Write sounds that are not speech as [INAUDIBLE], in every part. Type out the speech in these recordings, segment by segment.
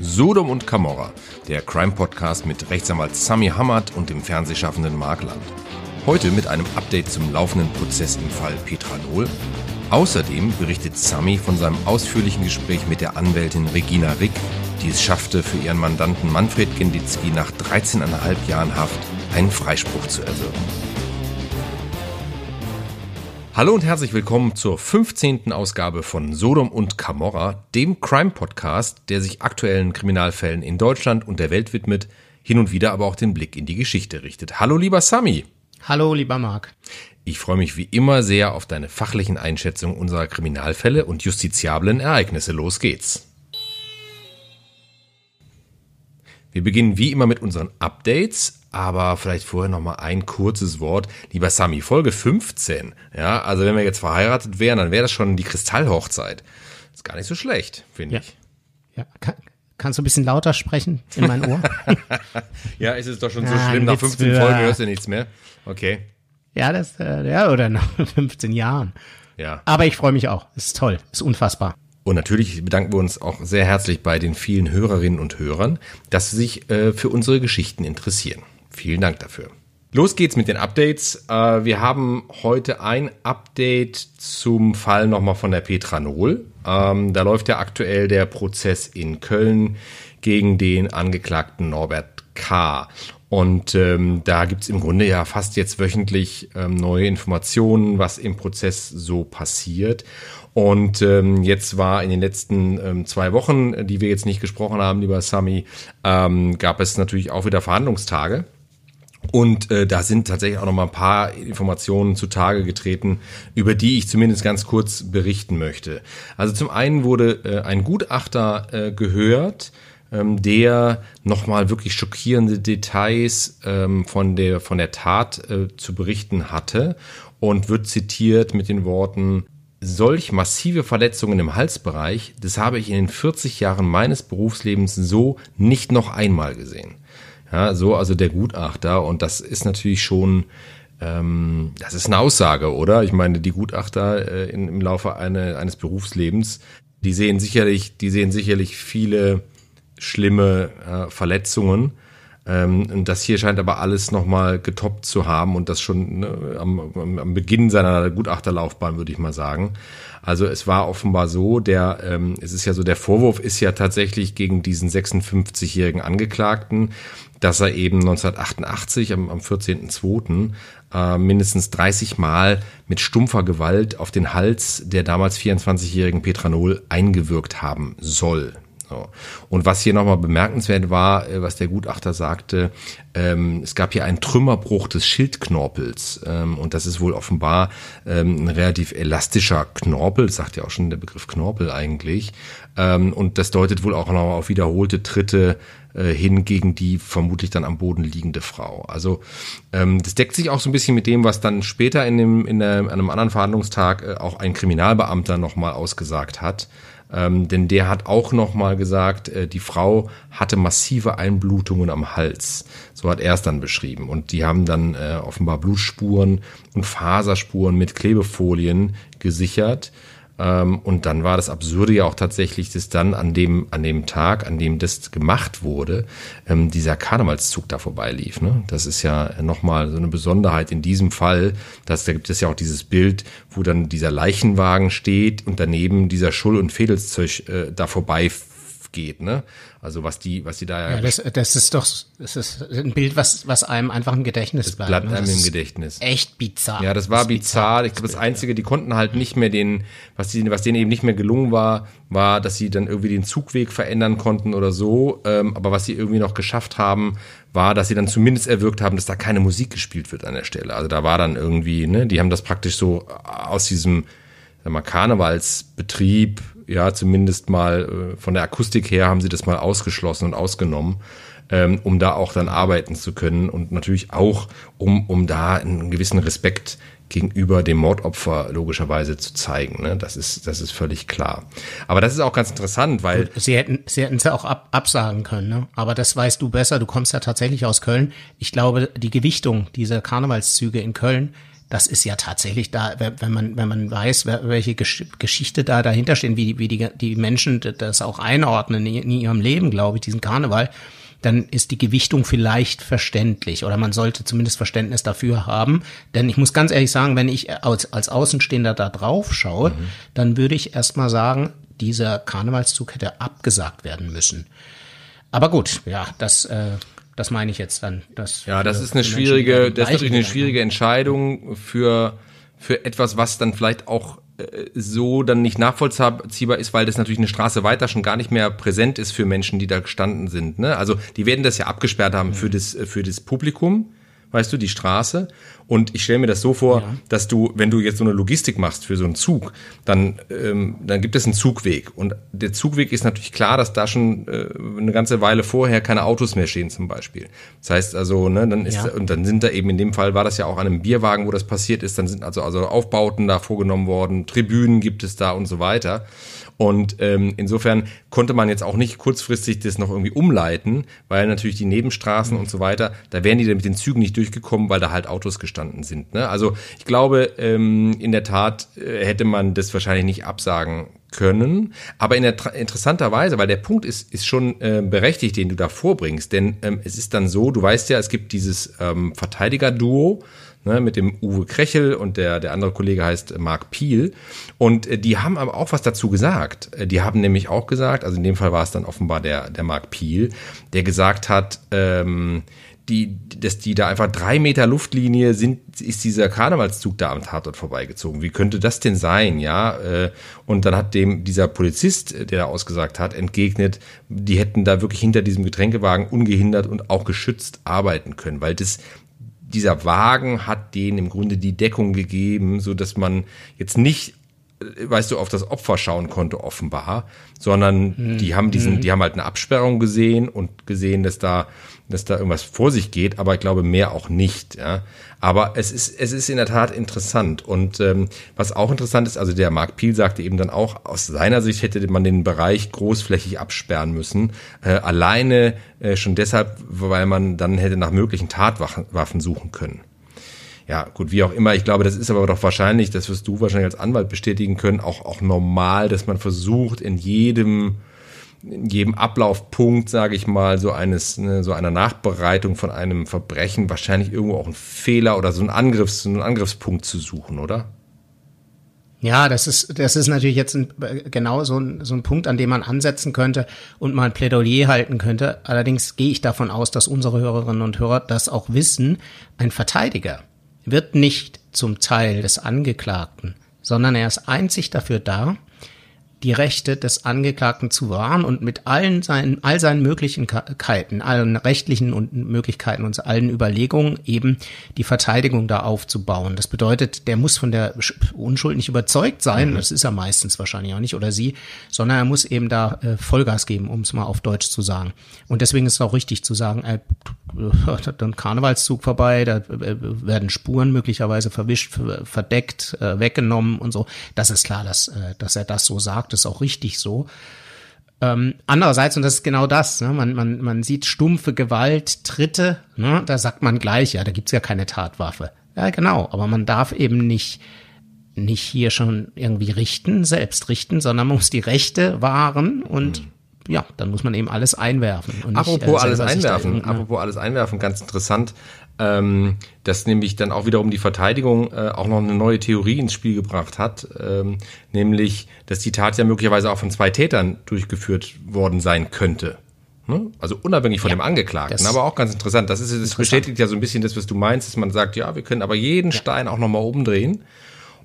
Sodom und Camorra, der Crime-Podcast mit Rechtsanwalt Sami Hamad und dem Fernsehschaffenden Mark Land. Heute mit einem Update zum laufenden Prozess im Fall Petra Nohl. Außerdem berichtet Sami von seinem ausführlichen Gespräch mit der Anwältin Regina Rick, die es schaffte, für ihren Mandanten Manfred Genditzki nach 13,5 Jahren Haft einen Freispruch zu erwirken. Hallo und herzlich willkommen zur 15. Ausgabe von Sodom und Camorra, dem Crime-Podcast, der sich aktuellen Kriminalfällen in Deutschland und der Welt widmet, hin und wieder aber auch den Blick in die Geschichte richtet. Hallo lieber Sami. Hallo lieber Marc. Ich freue mich wie immer sehr auf deine fachlichen Einschätzungen unserer Kriminalfälle und justiziablen Ereignisse. Los geht's. Wir beginnen wie immer mit unseren Updates aber vielleicht vorher noch mal ein kurzes Wort. Lieber Sami, Folge 15. Ja, also wenn wir jetzt verheiratet wären, dann wäre das schon die Kristallhochzeit. Ist gar nicht so schlecht, finde ja. ich. Ja, kann, kannst du ein bisschen lauter sprechen in mein Ohr? [LAUGHS] ja, ist es doch schon so ah, schlimm. Nach 15 für, Folgen hörst du nichts mehr. Okay. Ja, das, äh, ja, oder nach [LAUGHS] 15 Jahren. Ja. Aber ich freue mich auch. Ist toll. Ist unfassbar. Und natürlich bedanken wir uns auch sehr herzlich bei den vielen Hörerinnen und Hörern, dass sie sich äh, für unsere Geschichten interessieren. Vielen Dank dafür. Los geht's mit den Updates. Äh, wir haben heute ein Update zum Fall nochmal von der Petra Nohl. Ähm, da läuft ja aktuell der Prozess in Köln gegen den Angeklagten Norbert K. Und ähm, da gibt's im Grunde ja fast jetzt wöchentlich ähm, neue Informationen, was im Prozess so passiert. Und ähm, jetzt war in den letzten ähm, zwei Wochen, die wir jetzt nicht gesprochen haben, lieber Sami, ähm, gab es natürlich auch wieder Verhandlungstage. Und äh, da sind tatsächlich auch noch mal ein paar Informationen zutage getreten, über die ich zumindest ganz kurz berichten möchte. Also zum einen wurde äh, ein Gutachter äh, gehört, ähm, der nochmal wirklich schockierende Details ähm, von der von der Tat äh, zu berichten hatte und wird zitiert mit den Worten Solch massive Verletzungen im Halsbereich, das habe ich in den 40 Jahren meines Berufslebens so nicht noch einmal gesehen. Ja, so also der Gutachter und das ist natürlich schon, ähm, das ist eine Aussage, oder? Ich meine, die Gutachter äh, in, im Laufe eine, eines Berufslebens, die sehen sicherlich, die sehen sicherlich viele schlimme äh, Verletzungen. Ähm, und das hier scheint aber alles nochmal getoppt zu haben und das schon ne, am, am Beginn seiner Gutachterlaufbahn, würde ich mal sagen. Also es war offenbar so, der, ähm, es ist ja so, der Vorwurf ist ja tatsächlich gegen diesen 56-jährigen Angeklagten, dass er eben 1988 am, am 14.02. Äh, mindestens 30 Mal mit stumpfer Gewalt auf den Hals der damals 24-jährigen Petranol eingewirkt haben soll. So. Und was hier nochmal bemerkenswert war, äh, was der Gutachter sagte, ähm, es gab hier einen Trümmerbruch des Schildknorpels. Ähm, und das ist wohl offenbar ähm, ein relativ elastischer Knorpel, sagt ja auch schon der Begriff Knorpel eigentlich. Ähm, und das deutet wohl auch noch auf wiederholte Tritte äh, hin gegen die vermutlich dann am Boden liegende Frau. Also ähm, das deckt sich auch so ein bisschen mit dem, was dann später in, dem, in der, einem anderen Verhandlungstag äh, auch ein Kriminalbeamter nochmal ausgesagt hat. Ähm, denn der hat auch nochmal gesagt, äh, die Frau hatte massive Einblutungen am Hals. So hat er es dann beschrieben. Und die haben dann äh, offenbar Blutspuren und Faserspuren mit Klebefolien gesichert. Ähm, und dann war das Absurde ja auch tatsächlich, dass dann an dem, an dem Tag, an dem das gemacht wurde, ähm, dieser Karnevalszug da vorbeilief. Ne? Das ist ja nochmal so eine Besonderheit in diesem Fall. Dass, da gibt es ja auch dieses Bild, wo dann dieser Leichenwagen steht und daneben dieser Schull- und Fädelszeug äh, da vorbei geht, ne? Also was die, was die da ja. das, das ist doch, das ist ein Bild, was, was einem einfach im Gedächtnis das bleibt. bleibt ne? einem im Gedächtnis. Echt bizarr. Ja, das war das bizarr. bizarr. Ich glaube, das Einzige, die konnten halt nicht mehr den, was die, was denen eben nicht mehr gelungen war, war, dass sie dann irgendwie den Zugweg verändern konnten oder so. Ähm, aber was sie irgendwie noch geschafft haben, war, dass sie dann zumindest erwirkt haben, dass da keine Musik gespielt wird an der Stelle. Also da war dann irgendwie, ne, die haben das praktisch so aus diesem, sag mal, Karnevalsbetrieb ja, zumindest mal äh, von der Akustik her haben sie das mal ausgeschlossen und ausgenommen, ähm, um da auch dann arbeiten zu können und natürlich auch, um, um da einen gewissen Respekt gegenüber dem Mordopfer logischerweise zu zeigen. Ne? Das ist das ist völlig klar. Aber das ist auch ganz interessant, weil sie hätten sie hätten es ja auch ab, absagen können. Ne? Aber das weißt du besser. Du kommst ja tatsächlich aus Köln. Ich glaube, die Gewichtung dieser Karnevalszüge in Köln das ist ja tatsächlich da, wenn man, wenn man weiß, welche Geschichte da dahinter steht, wie, wie die, die Menschen das auch einordnen in ihrem Leben, glaube ich, diesen Karneval, dann ist die Gewichtung vielleicht verständlich oder man sollte zumindest Verständnis dafür haben. Denn ich muss ganz ehrlich sagen, wenn ich als, als Außenstehender da drauf schaue, mhm. dann würde ich erstmal sagen, dieser Karnevalszug hätte abgesagt werden müssen. Aber gut, ja, das, äh, das meine ich jetzt dann. Das ja, das ist eine schwierige, das ist natürlich eine schwierige Entscheidung für, für etwas, was dann vielleicht auch äh, so dann nicht nachvollziehbar ist, weil das natürlich eine Straße weiter schon gar nicht mehr präsent ist für Menschen, die da gestanden sind. Ne? Also die werden das ja abgesperrt haben für das, für das Publikum weißt du, die Straße. Und ich stelle mir das so vor, ja. dass du, wenn du jetzt so eine Logistik machst für so einen Zug, dann, ähm, dann gibt es einen Zugweg. Und der Zugweg ist natürlich klar, dass da schon äh, eine ganze Weile vorher keine Autos mehr stehen zum Beispiel. Das heißt also, ne, dann ist ja. und dann sind da eben in dem Fall war das ja auch an einem Bierwagen, wo das passiert ist. Dann sind also also Aufbauten da vorgenommen worden, Tribünen gibt es da und so weiter. Und ähm, insofern konnte man jetzt auch nicht kurzfristig das noch irgendwie umleiten, weil natürlich die Nebenstraßen und so weiter, da wären die dann mit den Zügen nicht durchgekommen, weil da halt Autos gestanden sind. Ne? Also ich glaube, ähm, in der Tat äh, hätte man das wahrscheinlich nicht absagen können. Aber in der, interessanterweise, weil der Punkt ist, ist schon äh, berechtigt, den du da vorbringst. Denn ähm, es ist dann so, du weißt ja, es gibt dieses ähm, Verteidiger-Duo, ne, mit dem Uwe Krechel und der, der andere Kollege heißt Marc Piel. Und äh, die haben aber auch was dazu gesagt. Äh, die haben nämlich auch gesagt, also in dem Fall war es dann offenbar der, der Marc Piel, der gesagt hat, ähm, die, dass die da einfach drei Meter Luftlinie sind, ist dieser Karnevalszug da am Tatort vorbeigezogen. Wie könnte das denn sein, ja? Äh, und dann hat dem dieser Polizist, der da ausgesagt hat, entgegnet, die hätten da wirklich hinter diesem Getränkewagen ungehindert und auch geschützt arbeiten können, weil das dieser Wagen hat denen im Grunde die Deckung gegeben, so dass man jetzt nicht weißt du, auf das Opfer schauen konnte, offenbar, sondern mhm. die haben diesen, mhm. die haben halt eine Absperrung gesehen und gesehen, dass da dass da irgendwas vor sich geht, aber ich glaube mehr auch nicht. Ja. Aber es ist, es ist in der Tat interessant. Und ähm, was auch interessant ist, also der Mark Piel sagte eben dann auch, aus seiner Sicht hätte man den Bereich großflächig absperren müssen. Äh, alleine äh, schon deshalb, weil man dann hätte nach möglichen Tatwaffen suchen können. Ja, gut, wie auch immer. Ich glaube, das ist aber doch wahrscheinlich, das wirst du wahrscheinlich als Anwalt bestätigen können, auch, auch normal, dass man versucht, in jedem in jedem Ablaufpunkt, sage ich mal, so eines, ne, so einer Nachbereitung von einem Verbrechen wahrscheinlich irgendwo auch einen Fehler oder so einen Angriffs, einen Angriffspunkt zu suchen, oder? Ja, das ist, das ist natürlich jetzt ein, genau so ein, so ein Punkt, an dem man ansetzen könnte und mal ein Plädoyer halten könnte. Allerdings gehe ich davon aus, dass unsere Hörerinnen und Hörer das auch wissen. Ein Verteidiger wird nicht zum Teil des Angeklagten, sondern er ist einzig dafür da, die Rechte des Angeklagten zu wahren und mit allen seinen, all seinen Möglichkeiten, allen rechtlichen und Möglichkeiten und allen Überlegungen eben die Verteidigung da aufzubauen. Das bedeutet, der muss von der Unschuld nicht überzeugt sein, mhm. das ist er meistens wahrscheinlich auch nicht, oder sie, sondern er muss eben da äh, Vollgas geben, um es mal auf Deutsch zu sagen. Und deswegen ist es auch richtig zu sagen, äh, dann Karnevalszug vorbei, da äh, werden Spuren möglicherweise verwischt, verdeckt, äh, weggenommen und so. Das ist klar, dass, äh, dass er das so sagt, ist auch richtig so. Ähm, andererseits, und das ist genau das, ne, man, man, man sieht stumpfe Gewalt, Tritte, ne, da sagt man gleich, ja, da gibt's ja keine Tatwaffe. Ja, genau, aber man darf eben nicht, nicht hier schon irgendwie richten, selbst richten, sondern man muss die Rechte wahren und mhm ja, dann muss man eben alles einwerfen. Und apropos nicht, äh, alles einwerfen, apropos alles einwerfen, ganz interessant, ähm, dass nämlich dann auch wiederum die Verteidigung äh, auch noch eine neue Theorie ins Spiel gebracht hat, ähm, nämlich, dass die Tat ja möglicherweise auch von zwei Tätern durchgeführt worden sein könnte. Ne? Also unabhängig von ja, dem Angeklagten, aber auch ganz interessant. Das ist, das bestätigt ja so ein bisschen das, was du meinst, dass man sagt, ja, wir können aber jeden ja. Stein auch nochmal umdrehen.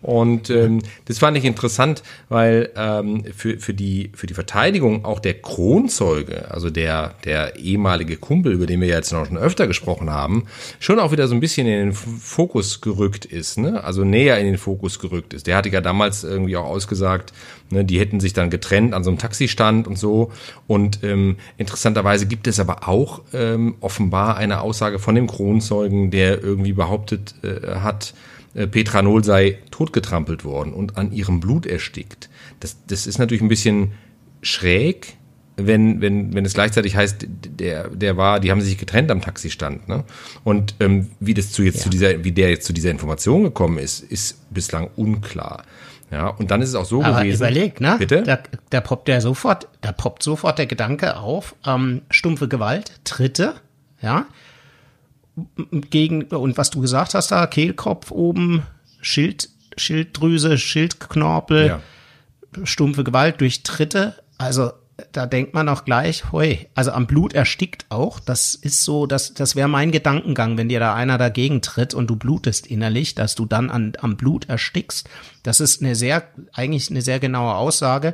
Und ähm, das fand ich interessant, weil ähm, für, für, die, für die Verteidigung auch der Kronzeuge, also der, der ehemalige Kumpel, über den wir jetzt noch schon öfter gesprochen haben, schon auch wieder so ein bisschen in den Fokus gerückt ist, ne? also näher in den Fokus gerückt ist. Der hatte ja damals irgendwie auch ausgesagt, ne, die hätten sich dann getrennt an so einem Taxistand und so. Und ähm, interessanterweise gibt es aber auch ähm, offenbar eine Aussage von dem Kronzeugen, der irgendwie behauptet äh, hat, Petra Nohl sei totgetrampelt worden und an ihrem Blut erstickt. Das, das ist natürlich ein bisschen schräg, wenn, wenn, wenn es gleichzeitig heißt, der, der war, die haben sich getrennt am Taxistand, ne? Und ähm, wie das zu jetzt ja. zu dieser, wie der jetzt zu dieser Information gekommen ist, ist bislang unklar. Ja, und dann ist es auch so Aber gewesen. Überleg, ne? Bitte? Da, da poppt der sofort, da poppt sofort der Gedanke auf, ähm, stumpfe Gewalt, Tritte, ja, gegen, und was du gesagt hast da, Kehlkopf oben, Schild, Schilddrüse, Schildknorpel, ja. stumpfe Gewalt durch Tritte, also da denkt man auch gleich, hui, also am Blut erstickt auch. Das ist so, das, das wäre mein Gedankengang, wenn dir da einer dagegen tritt und du blutest innerlich, dass du dann an, am Blut erstickst. Das ist eine sehr, eigentlich eine sehr genaue Aussage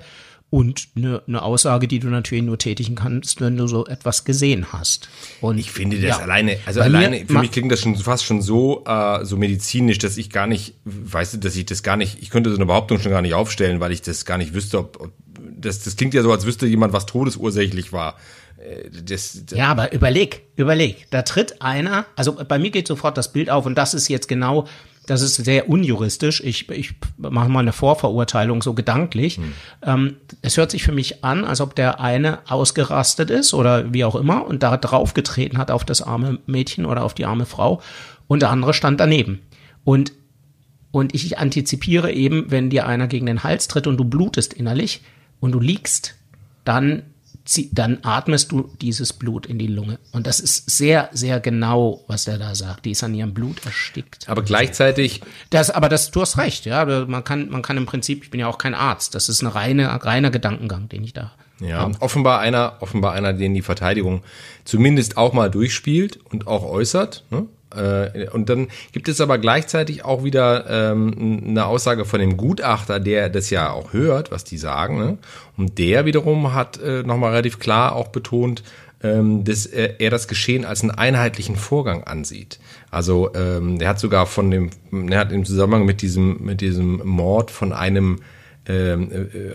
und eine, eine Aussage, die du natürlich nur tätigen kannst, wenn du so etwas gesehen hast. Und ich finde das ja, alleine, also alleine, für mich klingt das schon fast schon so, äh, so medizinisch, dass ich gar nicht, weißt du, dass ich das gar nicht, ich könnte so eine Behauptung schon gar nicht aufstellen, weil ich das gar nicht wüsste, ob, ob das, das klingt ja so, als wüsste jemand, was todesursächlich war. Äh, das, das ja, aber überleg, überleg, da tritt einer, also bei mir geht sofort das Bild auf und das ist jetzt genau das ist sehr unjuristisch. Ich, ich mache mal eine Vorverurteilung so gedanklich. Hm. Ähm, es hört sich für mich an, als ob der eine ausgerastet ist oder wie auch immer und da draufgetreten hat auf das arme Mädchen oder auf die arme Frau und der andere stand daneben. Und, und ich antizipiere eben, wenn dir einer gegen den Hals tritt und du blutest innerlich und du liegst, dann dann atmest du dieses Blut in die Lunge. Und das ist sehr, sehr genau, was er da sagt. Die ist an ihrem Blut erstickt. Aber gleichzeitig. Das, aber das, du hast recht, ja. Man kann, man kann im Prinzip, ich bin ja auch kein Arzt. Das ist ein reine, reiner Gedankengang, den ich da. Ja, habe. offenbar einer, offenbar einer, den die Verteidigung zumindest auch mal durchspielt und auch äußert. Ne? Äh, und dann gibt es aber gleichzeitig auch wieder ähm, eine Aussage von dem Gutachter, der das ja auch hört, was die sagen. Ne? Und der wiederum hat äh, nochmal relativ klar auch betont, ähm, dass er, das Geschehen als einen einheitlichen Vorgang ansieht. Also ähm, er hat sogar von dem, er hat im Zusammenhang mit diesem, mit diesem Mord von einem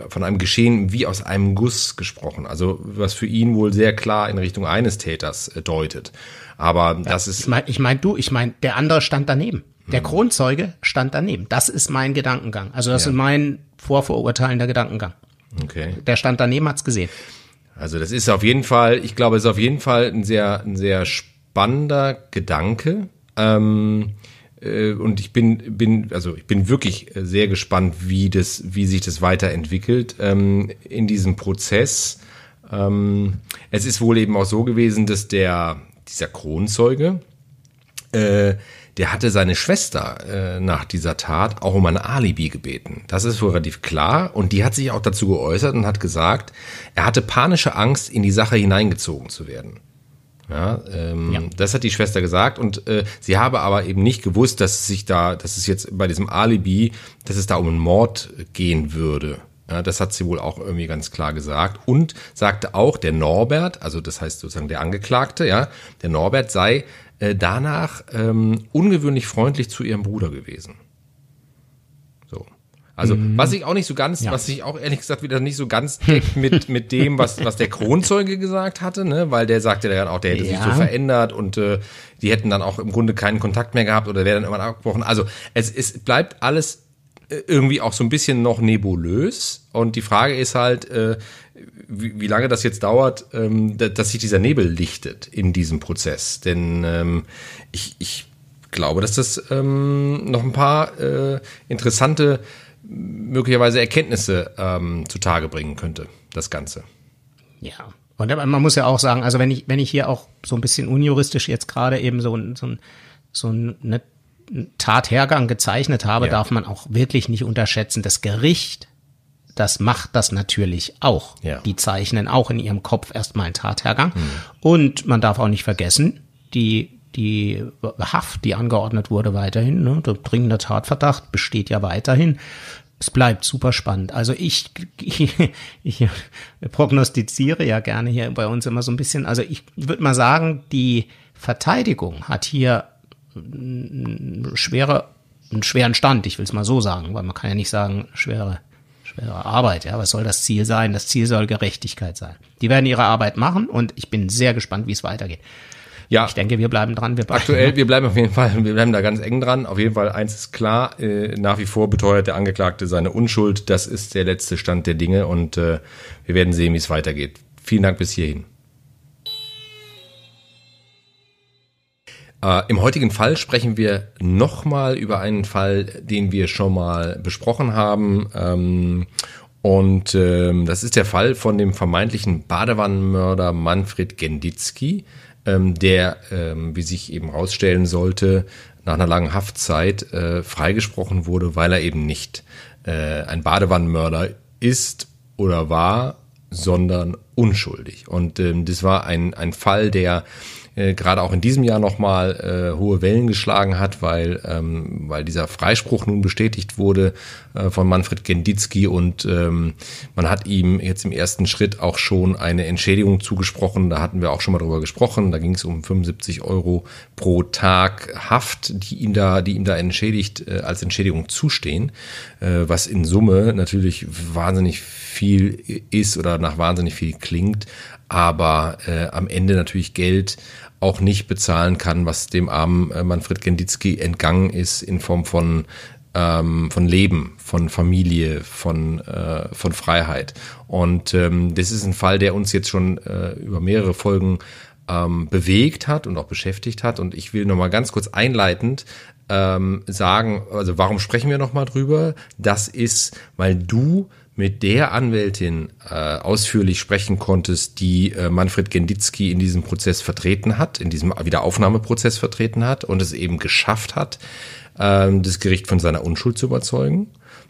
von einem Geschehen wie aus einem Guss gesprochen. Also was für ihn wohl sehr klar in Richtung eines Täters äh, deutet. Aber das ist. Ich meine, ich mein, du, ich meine, der andere stand daneben. Der hm. Kronzeuge stand daneben. Das ist mein Gedankengang. Also das ja. ist mein vorverurteilender Gedankengang. Okay. Der stand daneben, hat's gesehen. Also das ist auf jeden Fall, ich glaube, es ist auf jeden Fall ein sehr, ein sehr spannender Gedanke. Ähm, äh, und ich bin, bin, also ich bin wirklich sehr gespannt, wie das, wie sich das weiterentwickelt ähm, in diesem Prozess. Ähm, es ist wohl eben auch so gewesen, dass der, dieser Kronzeuge, äh, der hatte seine Schwester äh, nach dieser Tat auch um ein Alibi gebeten. Das ist wohl relativ klar. Und die hat sich auch dazu geäußert und hat gesagt, er hatte panische Angst, in die Sache hineingezogen zu werden. Ja, ähm, ja. das hat die Schwester gesagt und äh, sie habe aber eben nicht gewusst, dass es sich da, dass es jetzt bei diesem Alibi, dass es da um einen Mord gehen würde. Ja, das hat sie wohl auch irgendwie ganz klar gesagt und sagte auch, der Norbert, also das heißt sozusagen der Angeklagte, ja, der Norbert sei äh, danach ähm, ungewöhnlich freundlich zu ihrem Bruder gewesen. So. Also, mhm. was ich auch nicht so ganz, ja. was ich auch ehrlich gesagt wieder nicht so ganz deckt mit, [LAUGHS] mit dem, was, was der Kronzeuge gesagt hatte, ne, weil der sagte dann auch, der hätte ja. sich so verändert und äh, die hätten dann auch im Grunde keinen Kontakt mehr gehabt oder wäre dann irgendwann abgebrochen. Also, es, es bleibt alles irgendwie auch so ein bisschen noch nebulös. Und die Frage ist halt, äh, wie, wie lange das jetzt dauert, ähm, dass sich dieser Nebel lichtet in diesem Prozess. Denn ähm, ich, ich glaube, dass das ähm, noch ein paar äh, interessante, möglicherweise Erkenntnisse ähm, zutage bringen könnte, das Ganze. Ja. Und man muss ja auch sagen, also wenn ich, wenn ich hier auch so ein bisschen unjuristisch jetzt gerade eben so, so, so eine Tathergang gezeichnet habe, ja. darf man auch wirklich nicht unterschätzen. Das Gericht, das macht das natürlich auch. Ja. Die zeichnen auch in ihrem Kopf erstmal einen Tathergang. Mhm. Und man darf auch nicht vergessen, die die Haft, die angeordnet wurde, weiterhin, ne, der dringende Tatverdacht besteht ja weiterhin. Es bleibt super spannend. Also ich, ich, ich prognostiziere ja gerne hier bei uns immer so ein bisschen. Also ich würde mal sagen, die Verteidigung hat hier schwere, einen schweren Stand, ich will es mal so sagen, weil man kann ja nicht sagen, schwere, schwere Arbeit, ja, was soll das Ziel sein? Das Ziel soll Gerechtigkeit sein. Die werden ihre Arbeit machen und ich bin sehr gespannt, wie es weitergeht. Ja. Ich denke, wir bleiben dran. Wir bleiben. Aktuell, wir bleiben auf jeden Fall, wir bleiben da ganz eng dran. Auf jeden Fall, eins ist klar, äh, nach wie vor beteuert der Angeklagte seine Unschuld. Das ist der letzte Stand der Dinge und äh, wir werden sehen, wie es weitergeht. Vielen Dank bis hierhin. Äh, Im heutigen Fall sprechen wir nochmal über einen Fall, den wir schon mal besprochen haben. Ähm, und ähm, das ist der Fall von dem vermeintlichen Badewannenmörder Manfred Genditzki, ähm, der, ähm, wie sich eben herausstellen sollte, nach einer langen Haftzeit äh, freigesprochen wurde, weil er eben nicht äh, ein Badewannenmörder ist oder war, sondern unschuldig. Und ähm, das war ein, ein Fall, der äh, gerade auch in diesem Jahr nochmal äh, hohe Wellen geschlagen hat, weil, ähm, weil dieser Freispruch nun bestätigt wurde äh, von Manfred Genditzki und ähm, man hat ihm jetzt im ersten Schritt auch schon eine Entschädigung zugesprochen. Da hatten wir auch schon mal drüber gesprochen. Da ging es um 75 Euro pro Tag Haft, die ihm da, die ihm da entschädigt äh, als Entschädigung zustehen, äh, was in Summe natürlich wahnsinnig viel ist oder nach wahnsinnig viel klingt, aber äh, am Ende natürlich Geld auch nicht bezahlen kann, was dem armen äh, Manfred Genditzki entgangen ist in Form von ähm, von Leben, von Familie, von äh, von Freiheit. Und ähm, das ist ein Fall, der uns jetzt schon äh, über mehrere Folgen ähm, bewegt hat und auch beschäftigt hat. Und ich will noch mal ganz kurz einleitend ähm, sagen, also warum sprechen wir noch mal drüber? Das ist, weil du mit der Anwältin äh, ausführlich sprechen konntest, die äh, Manfred Genditzki in diesem Prozess vertreten hat, in diesem Wiederaufnahmeprozess vertreten hat und es eben geschafft hat, äh, das Gericht von seiner Unschuld zu überzeugen.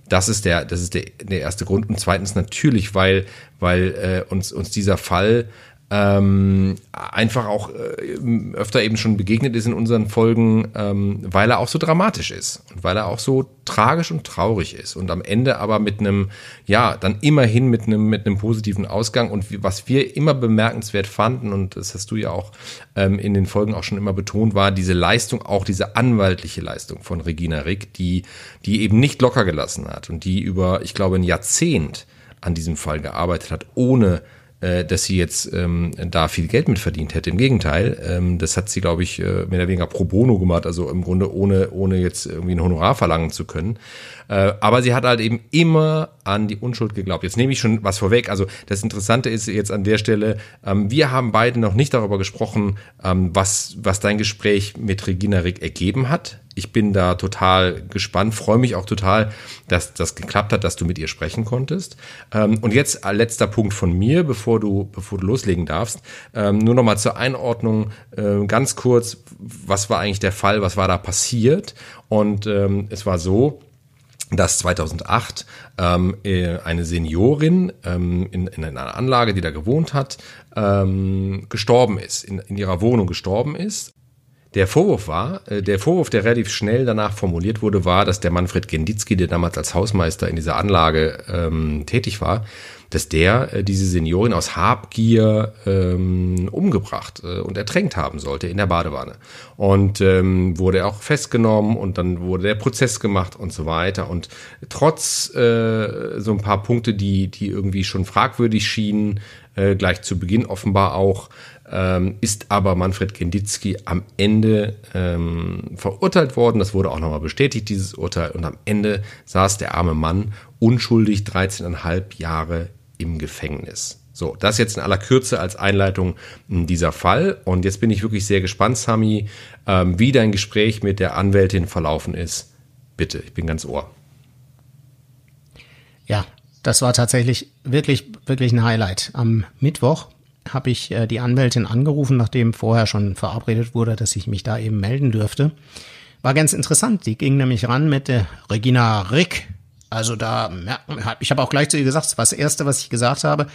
Das ist der, das ist der, der erste Grund. Und zweitens natürlich, weil, weil äh, uns, uns dieser Fall ähm, einfach auch äh, öfter eben schon begegnet ist in unseren Folgen, ähm, weil er auch so dramatisch ist und weil er auch so tragisch und traurig ist und am Ende aber mit einem, ja, dann immerhin mit einem, mit einem positiven Ausgang und was wir immer bemerkenswert fanden und das hast du ja auch ähm, in den Folgen auch schon immer betont, war diese Leistung, auch diese anwaltliche Leistung von Regina Rick, die, die eben nicht locker gelassen hat und die über, ich glaube, ein Jahrzehnt an diesem Fall gearbeitet hat, ohne dass sie jetzt ähm, da viel Geld mit verdient hätte. Im Gegenteil, ähm, das hat sie, glaube ich, äh, mehr oder weniger pro bono gemacht, also im Grunde ohne, ohne jetzt irgendwie ein Honorar verlangen zu können. Äh, aber sie hat halt eben immer an die Unschuld geglaubt. Jetzt nehme ich schon was vorweg. Also das Interessante ist jetzt an der Stelle, ähm, wir haben beide noch nicht darüber gesprochen, ähm, was, was dein Gespräch mit Regina Rick ergeben hat. Ich bin da total gespannt, freue mich auch total, dass das geklappt hat, dass du mit ihr sprechen konntest. Ähm, und jetzt letzter Punkt von mir, bevor du, bevor du loslegen darfst. Ähm, nur noch mal zur Einordnung, äh, ganz kurz, was war eigentlich der Fall, was war da passiert? Und ähm, es war so, dass 2008 ähm, äh, eine Seniorin ähm, in, in einer Anlage, die da gewohnt hat, ähm, gestorben ist, in, in ihrer Wohnung gestorben ist. Der Vorwurf war, äh, der Vorwurf, der relativ schnell danach formuliert wurde, war, dass der Manfred Genditzki, der damals als Hausmeister in dieser Anlage ähm, tätig war, dass der äh, diese Seniorin aus Habgier ähm, umgebracht äh, und ertränkt haben sollte in der Badewanne. Und ähm, wurde auch festgenommen und dann wurde der Prozess gemacht und so weiter. Und trotz äh, so ein paar Punkte, die, die irgendwie schon fragwürdig schienen, äh, gleich zu Beginn offenbar auch, ähm, ist aber Manfred Genditzki am Ende ähm, verurteilt worden. Das wurde auch nochmal bestätigt, dieses Urteil. Und am Ende saß der arme Mann unschuldig 13,5 Jahre im Gefängnis. So, das jetzt in aller Kürze als Einleitung dieser Fall. Und jetzt bin ich wirklich sehr gespannt, Sami, ähm, wie dein Gespräch mit der Anwältin verlaufen ist. Bitte, ich bin ganz ohr. Ja, das war tatsächlich wirklich, wirklich ein Highlight. Am Mittwoch habe ich äh, die Anwältin angerufen, nachdem vorher schon verabredet wurde, dass ich mich da eben melden dürfte. War ganz interessant. Die ging nämlich ran mit der Regina Rick. Also da, ich habe auch gleich zu ihr gesagt, das war das Erste, was ich gesagt habe.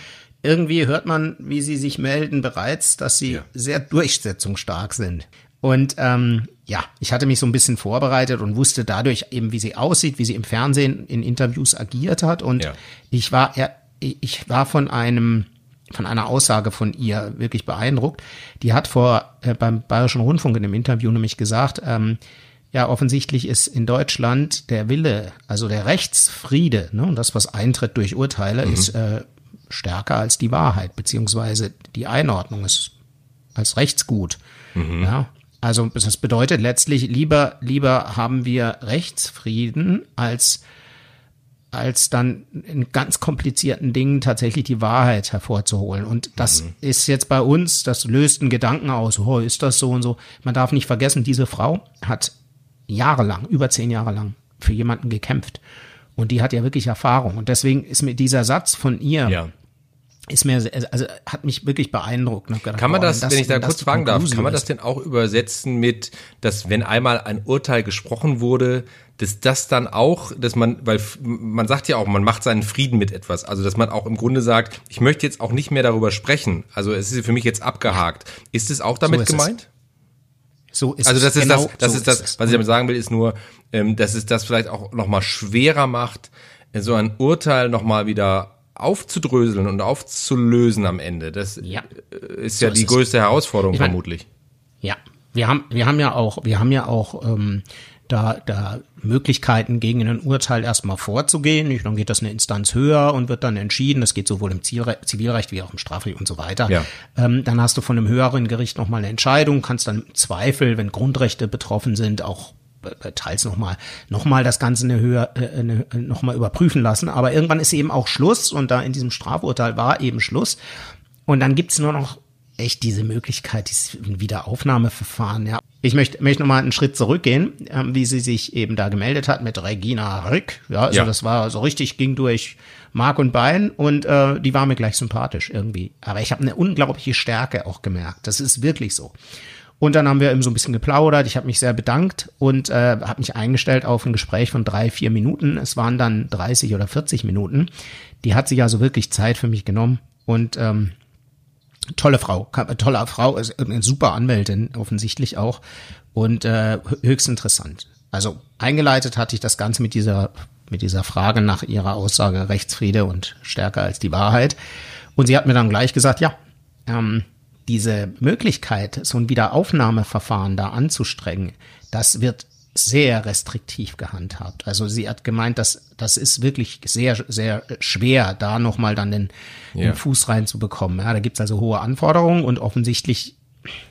Irgendwie hört man, wie sie sich melden bereits, dass sie ja. sehr durchsetzungsstark sind. Und ähm, ja, ich hatte mich so ein bisschen vorbereitet und wusste dadurch eben, wie sie aussieht, wie sie im Fernsehen in Interviews agiert hat. Und ja. ich war, ja, ich war von einem von einer Aussage von ihr wirklich beeindruckt. Die hat vor äh, beim Bayerischen Rundfunk in dem Interview nämlich gesagt, ähm, ja, offensichtlich ist in Deutschland der Wille, also der Rechtsfriede, ne, und das, was eintritt durch Urteile, mhm. ist äh, stärker als die Wahrheit, beziehungsweise die Einordnung ist als Rechtsgut. Mhm. Ja, also das bedeutet letztlich, lieber, lieber haben wir Rechtsfrieden als als dann in ganz komplizierten Dingen tatsächlich die Wahrheit hervorzuholen. Und das mhm. ist jetzt bei uns, das löst einen Gedanken aus, oh, ist das so und so. Man darf nicht vergessen, diese Frau hat jahrelang, über zehn Jahre lang für jemanden gekämpft. Und die hat ja wirklich Erfahrung. Und deswegen ist mir dieser Satz von ihr, ja ist mir, also hat mich wirklich beeindruckt. Gedacht, kann man das, das, wenn ich da kurz fragen darf, kann man das denn auch übersetzen mit, dass wenn einmal ein Urteil gesprochen wurde, dass das dann auch, dass man, weil man sagt ja auch, man macht seinen Frieden mit etwas, also dass man auch im Grunde sagt, ich möchte jetzt auch nicht mehr darüber sprechen, also es ist für mich jetzt abgehakt. Ist es auch damit so gemeint? Es. So ist also das ist genau das, das so ist das, was ich damit sagen will, ist nur, ähm, dass es das vielleicht auch nochmal schwerer macht, so ein Urteil nochmal wieder aufzudröseln und aufzulösen am Ende. Das ja. Äh, ist so ja die ist größte es. Herausforderung ich mein, vermutlich. Ja, wir haben, wir haben ja auch, wir haben ja auch ähm, da, da Möglichkeiten gegen ein Urteil erstmal vorzugehen. Dann geht das eine Instanz höher und wird dann entschieden. Das geht sowohl im Zivilrecht wie auch im Strafrecht und so weiter. Ja. Ähm, dann hast du von einem höheren Gericht nochmal eine Entscheidung, kannst dann im Zweifel, wenn Grundrechte betroffen sind, auch teils nochmal noch mal das Ganze eine Höhe äh, eine, noch mal überprüfen lassen. Aber irgendwann ist eben auch Schluss und da in diesem Strafurteil war eben Schluss. Und dann gibt's nur noch echt diese Möglichkeit, dieses Wiederaufnahmeverfahren. Ja. Ich möchte, möchte noch mal einen Schritt zurückgehen, ähm, wie sie sich eben da gemeldet hat mit Regina Rück. Ja, also ja. das war so richtig, ging durch Mark und Bein und äh, die war mir gleich sympathisch irgendwie. Aber ich habe eine unglaubliche Stärke auch gemerkt. Das ist wirklich so. Und dann haben wir eben so ein bisschen geplaudert. Ich habe mich sehr bedankt und äh, habe mich eingestellt auf ein Gespräch von drei, vier Minuten. Es waren dann 30 oder 40 Minuten. Die hat sich also wirklich Zeit für mich genommen und ähm, tolle Frau, tolle Frau, ist eine super Anwältin offensichtlich auch und äh, höchst interessant. Also eingeleitet hatte ich das Ganze mit dieser mit dieser Frage nach ihrer Aussage Rechtsfriede und stärker als die Wahrheit. Und sie hat mir dann gleich gesagt, ja, ähm, diese Möglichkeit, so ein Wiederaufnahmeverfahren da anzustrengen, das wird sehr restriktiv gehandhabt. Also sie hat gemeint, dass das ist wirklich sehr, sehr schwer, da nochmal dann den, ja. den Fuß reinzubekommen. Ja, da gibt's also hohe Anforderungen und offensichtlich,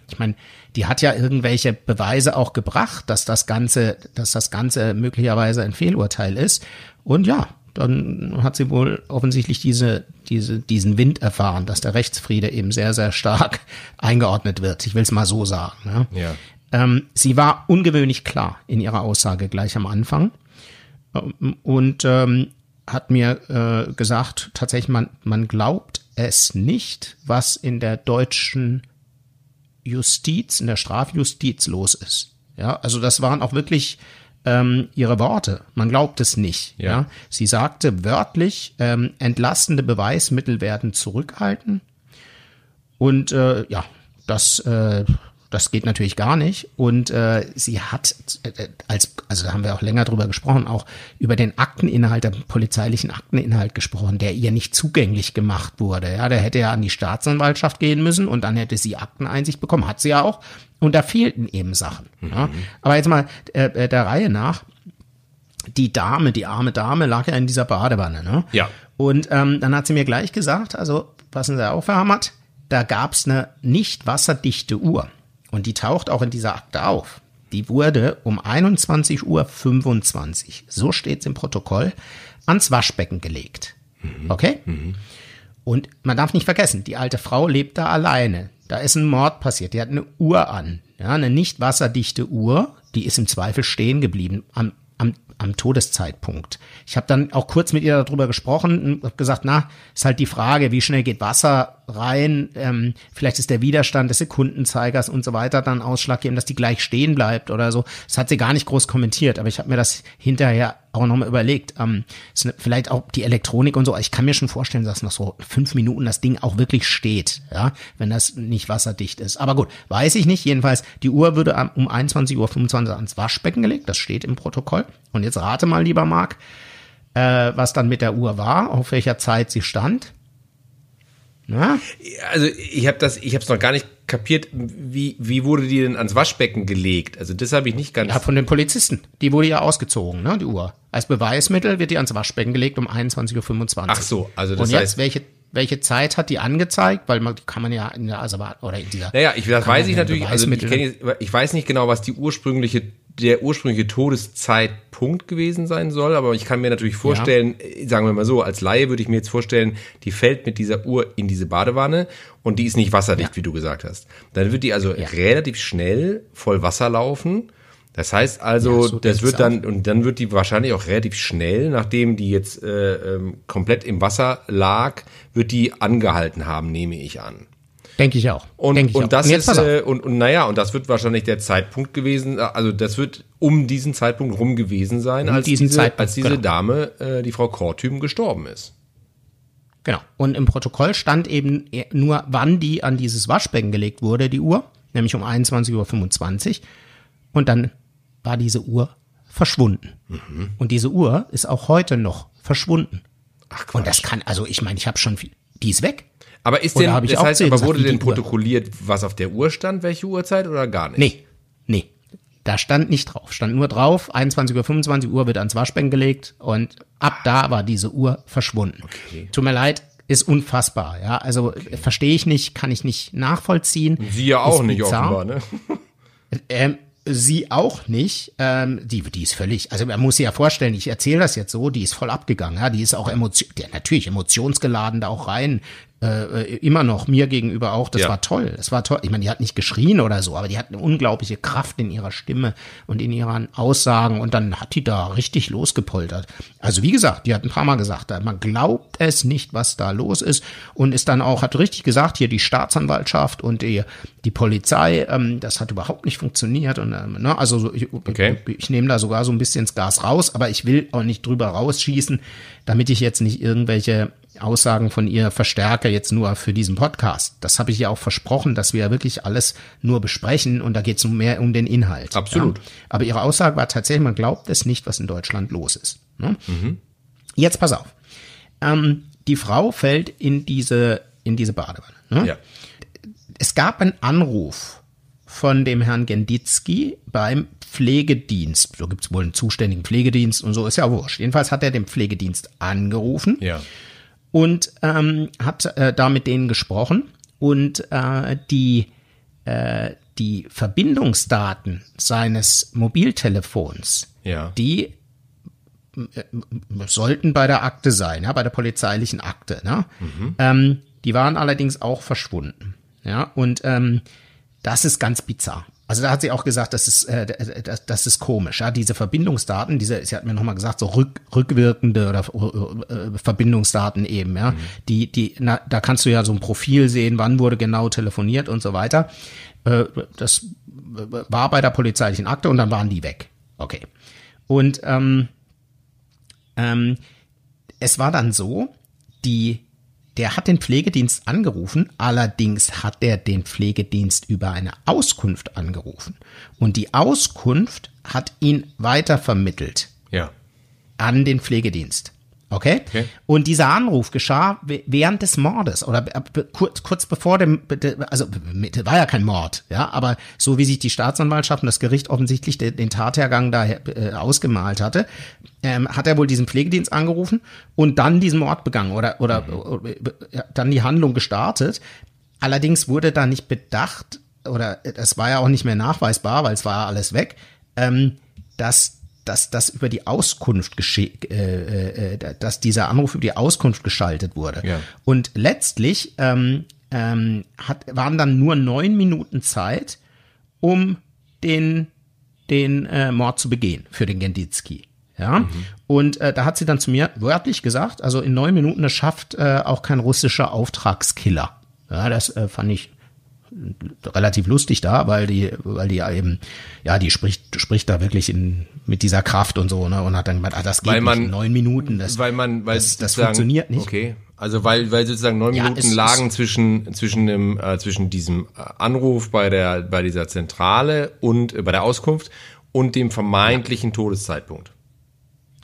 ich meine, die hat ja irgendwelche Beweise auch gebracht, dass das Ganze, dass das Ganze möglicherweise ein Fehlurteil ist. Und ja, dann hat sie wohl offensichtlich diese, diese, diesen Wind erfahren, dass der Rechtsfriede eben sehr, sehr stark [LAUGHS] eingeordnet wird. Ich will es mal so sagen. Ja. ja. Ähm, sie war ungewöhnlich klar in ihrer Aussage gleich am Anfang ähm, und ähm, hat mir äh, gesagt, tatsächlich, man, man glaubt es nicht, was in der deutschen Justiz, in der Strafjustiz los ist. Ja, also das waren auch wirklich ähm, ihre Worte. Man glaubt es nicht. Ja. ja? Sie sagte wörtlich, ähm, entlastende Beweismittel werden zurückhalten. Und äh, ja, das äh, das geht natürlich gar nicht. Und äh, sie hat äh, als, also da haben wir auch länger drüber gesprochen, auch über den Akteninhalt, den polizeilichen Akteninhalt gesprochen, der ihr nicht zugänglich gemacht wurde. Ja, der hätte ja an die Staatsanwaltschaft gehen müssen und dann hätte sie Akteneinsicht bekommen. Hat sie ja auch. Und da fehlten eben Sachen. Mhm. Ja. Aber jetzt mal äh, äh, der Reihe nach. Die Dame, die arme Dame, lag ja in dieser Badewanne. Ne? Ja. Und ähm, dann hat sie mir gleich gesagt, also passen Sie auf, Herr Hammert, da gab's eine nicht wasserdichte Uhr. Und die taucht auch in dieser Akte auf. Die wurde um 21.25 Uhr, so steht's im Protokoll, ans Waschbecken gelegt. Mhm. Okay? Mhm. Und man darf nicht vergessen, die alte Frau lebt da alleine. Da ist ein Mord passiert. Die hat eine Uhr an. Ja, eine nicht wasserdichte Uhr. Die ist im Zweifel stehen geblieben am, am am Todeszeitpunkt. Ich habe dann auch kurz mit ihr darüber gesprochen und habe gesagt, na, ist halt die Frage, wie schnell geht Wasser rein? Ähm, vielleicht ist der Widerstand des Sekundenzeigers und so weiter dann ausschlaggebend, dass die gleich stehen bleibt oder so. Das hat sie gar nicht groß kommentiert, aber ich habe mir das hinterher auch nochmal überlegt. Ähm, vielleicht auch die Elektronik und so. Ich kann mir schon vorstellen, dass nach so fünf Minuten das Ding auch wirklich steht, ja, wenn das nicht wasserdicht ist. Aber gut, weiß ich nicht. Jedenfalls, die Uhr würde um 21.25 Uhr ans Waschbecken gelegt. Das steht im Protokoll. Und jetzt rate mal, lieber Marc, äh, was dann mit der Uhr war, auf welcher Zeit sie stand. Na? Also ich habe das, ich habe es noch gar nicht kapiert. Wie wie wurde die denn ans Waschbecken gelegt? Also das habe ich nicht ganz. Ja, von den Polizisten. Die wurde ja ausgezogen, ne, die Uhr. Als Beweismittel wird die ans Waschbecken gelegt um 21.25 Uhr. Ach so, also das Und jetzt heißt, welche welche Zeit hat die angezeigt? Weil man kann man ja in der Asservat oder in dieser. Naja, ich das weiß ich natürlich. Also ich, kenn, ich weiß nicht genau, was die ursprüngliche der ursprüngliche Todeszeitpunkt gewesen sein soll, aber ich kann mir natürlich vorstellen, ja. sagen wir mal so, als Laie würde ich mir jetzt vorstellen, die fällt mit dieser Uhr in diese Badewanne und die ist nicht wasserdicht, ja. wie du gesagt hast. Dann wird die also ja. relativ schnell voll Wasser laufen. Das heißt also, so das wird dann, und dann wird die wahrscheinlich auch relativ schnell, nachdem die jetzt äh, ähm, komplett im Wasser lag, wird die angehalten haben, nehme ich an. Denke ich auch. Und, Denk ich und auch. das und ist, äh, und, und naja, und das wird wahrscheinlich der Zeitpunkt gewesen, also das wird um diesen Zeitpunkt rum gewesen sein, um als, diese, als diese genau. Dame, äh, die Frau Kortüm, gestorben ist. Genau. Und im Protokoll stand eben nur, wann die an dieses Waschbecken gelegt wurde, die Uhr, nämlich um 21.25 Uhr. Und dann war diese Uhr verschwunden. Mhm. Und diese Uhr ist auch heute noch verschwunden. Ach, Quatsch. Und das kann, also ich meine, ich habe schon viel, die ist weg. Aber ist denn, das heißt, aber wurde denn protokolliert, was auf der Uhr stand, welche Uhrzeit oder gar nicht? Nee, nee. Da stand nicht drauf. Stand nur drauf, 21 Uhr, 25 Uhr wird ans Waschbecken gelegt und ab da war diese Uhr verschwunden. Okay. Tut mir leid, ist unfassbar, ja. Also okay. verstehe ich nicht, kann ich nicht nachvollziehen. Sie ja auch nicht bizarr. offenbar, ne? [LAUGHS] Ähm, sie auch nicht. Ähm, die, die ist völlig, also man muss sich ja vorstellen, ich erzähle das jetzt so, die ist voll abgegangen, ja, die ist auch emotion, ja, natürlich emotionsgeladen da auch rein, äh, immer noch mir gegenüber auch. Das ja. war toll. Das war toll. Ich meine, die hat nicht geschrien oder so, aber die hat eine unglaubliche Kraft in ihrer Stimme und in ihren Aussagen und dann hat die da richtig losgepoltert. Also wie gesagt, die hat ein paar Mal gesagt, man glaubt es nicht, was da los ist und ist dann auch, hat richtig gesagt, hier die Staatsanwaltschaft und die, die Polizei, ähm, das hat überhaupt nicht funktioniert und ähm, ne, also ich, okay. ich, ich nehme da sogar so ein bisschen das Gas raus, aber ich will auch nicht drüber rausschießen, damit ich jetzt nicht irgendwelche Aussagen von ihr verstärke jetzt nur für diesen Podcast. Das habe ich ja auch versprochen, dass wir ja wirklich alles nur besprechen und da geht es mehr um den Inhalt. Absolut. Ja? Aber ihre Aussage war tatsächlich, man glaubt es nicht, was in Deutschland los ist. Ne? Mhm. Jetzt pass auf. Ähm, die Frau fällt in diese, in diese Badewanne. Ne? Ja. Es gab einen Anruf von dem Herrn Genditzki beim Pflegedienst. So gibt es wohl einen zuständigen Pflegedienst und so, ist ja wurscht. Jedenfalls hat er den Pflegedienst angerufen. Ja und ähm, hat äh, da mit denen gesprochen und äh, die äh, die Verbindungsdaten seines Mobiltelefons, ja. die äh, sollten bei der Akte sein, ja, bei der polizeilichen Akte. Ne? Mhm. Ähm, die waren allerdings auch verschwunden. Ja, und ähm, das ist ganz bizarr. Also da hat sie auch gesagt, das ist, äh, das, das ist komisch, ja, diese Verbindungsdaten, diese, sie hat mir nochmal gesagt, so rück, rückwirkende oder äh, Verbindungsdaten eben, ja, mhm. die, die, na, da kannst du ja so ein Profil sehen, wann wurde genau telefoniert und so weiter. Äh, das war bei der polizeilichen Akte und dann waren die weg. Okay. Und ähm, ähm, es war dann so, die der hat den Pflegedienst angerufen, allerdings hat er den Pflegedienst über eine Auskunft angerufen. Und die Auskunft hat ihn weitervermittelt. Ja. An den Pflegedienst. Okay? okay? Und dieser Anruf geschah während des Mordes oder kurz, kurz bevor dem, also war ja kein Mord, ja, aber so wie sich die Staatsanwaltschaft und das Gericht offensichtlich den, den Tathergang da äh, ausgemalt hatte, ähm, hat er wohl diesen Pflegedienst angerufen und dann diesen Mord begangen oder, oder, mhm. oder ja, dann die Handlung gestartet. Allerdings wurde da nicht bedacht oder es war ja auch nicht mehr nachweisbar, weil es war alles weg, ähm, dass dass das über die Auskunft gescheh, äh, äh, dass dieser Anruf über die Auskunft geschaltet wurde. Ja. Und letztlich ähm, ähm, hat, waren dann nur neun Minuten Zeit, um den den äh, Mord zu begehen für den Genditzki. Ja, mhm. und äh, da hat sie dann zu mir wörtlich gesagt, also in neun Minuten, das schafft äh, auch kein russischer Auftragskiller. Ja, das äh, fand ich relativ lustig da, weil die, weil die eben, ja, die spricht, spricht da wirklich in, mit dieser Kraft und so, ne, und hat dann gemeint, ah, das geht weil man, nicht in neun Minuten, das, weil man, weil das, das funktioniert nicht. Okay. Also weil, weil sozusagen neun ja, Minuten lagen zwischen, zwischen dem, äh, zwischen diesem äh, Anruf bei der, bei dieser Zentrale und äh, bei der Auskunft und dem vermeintlichen ja. Todeszeitpunkt.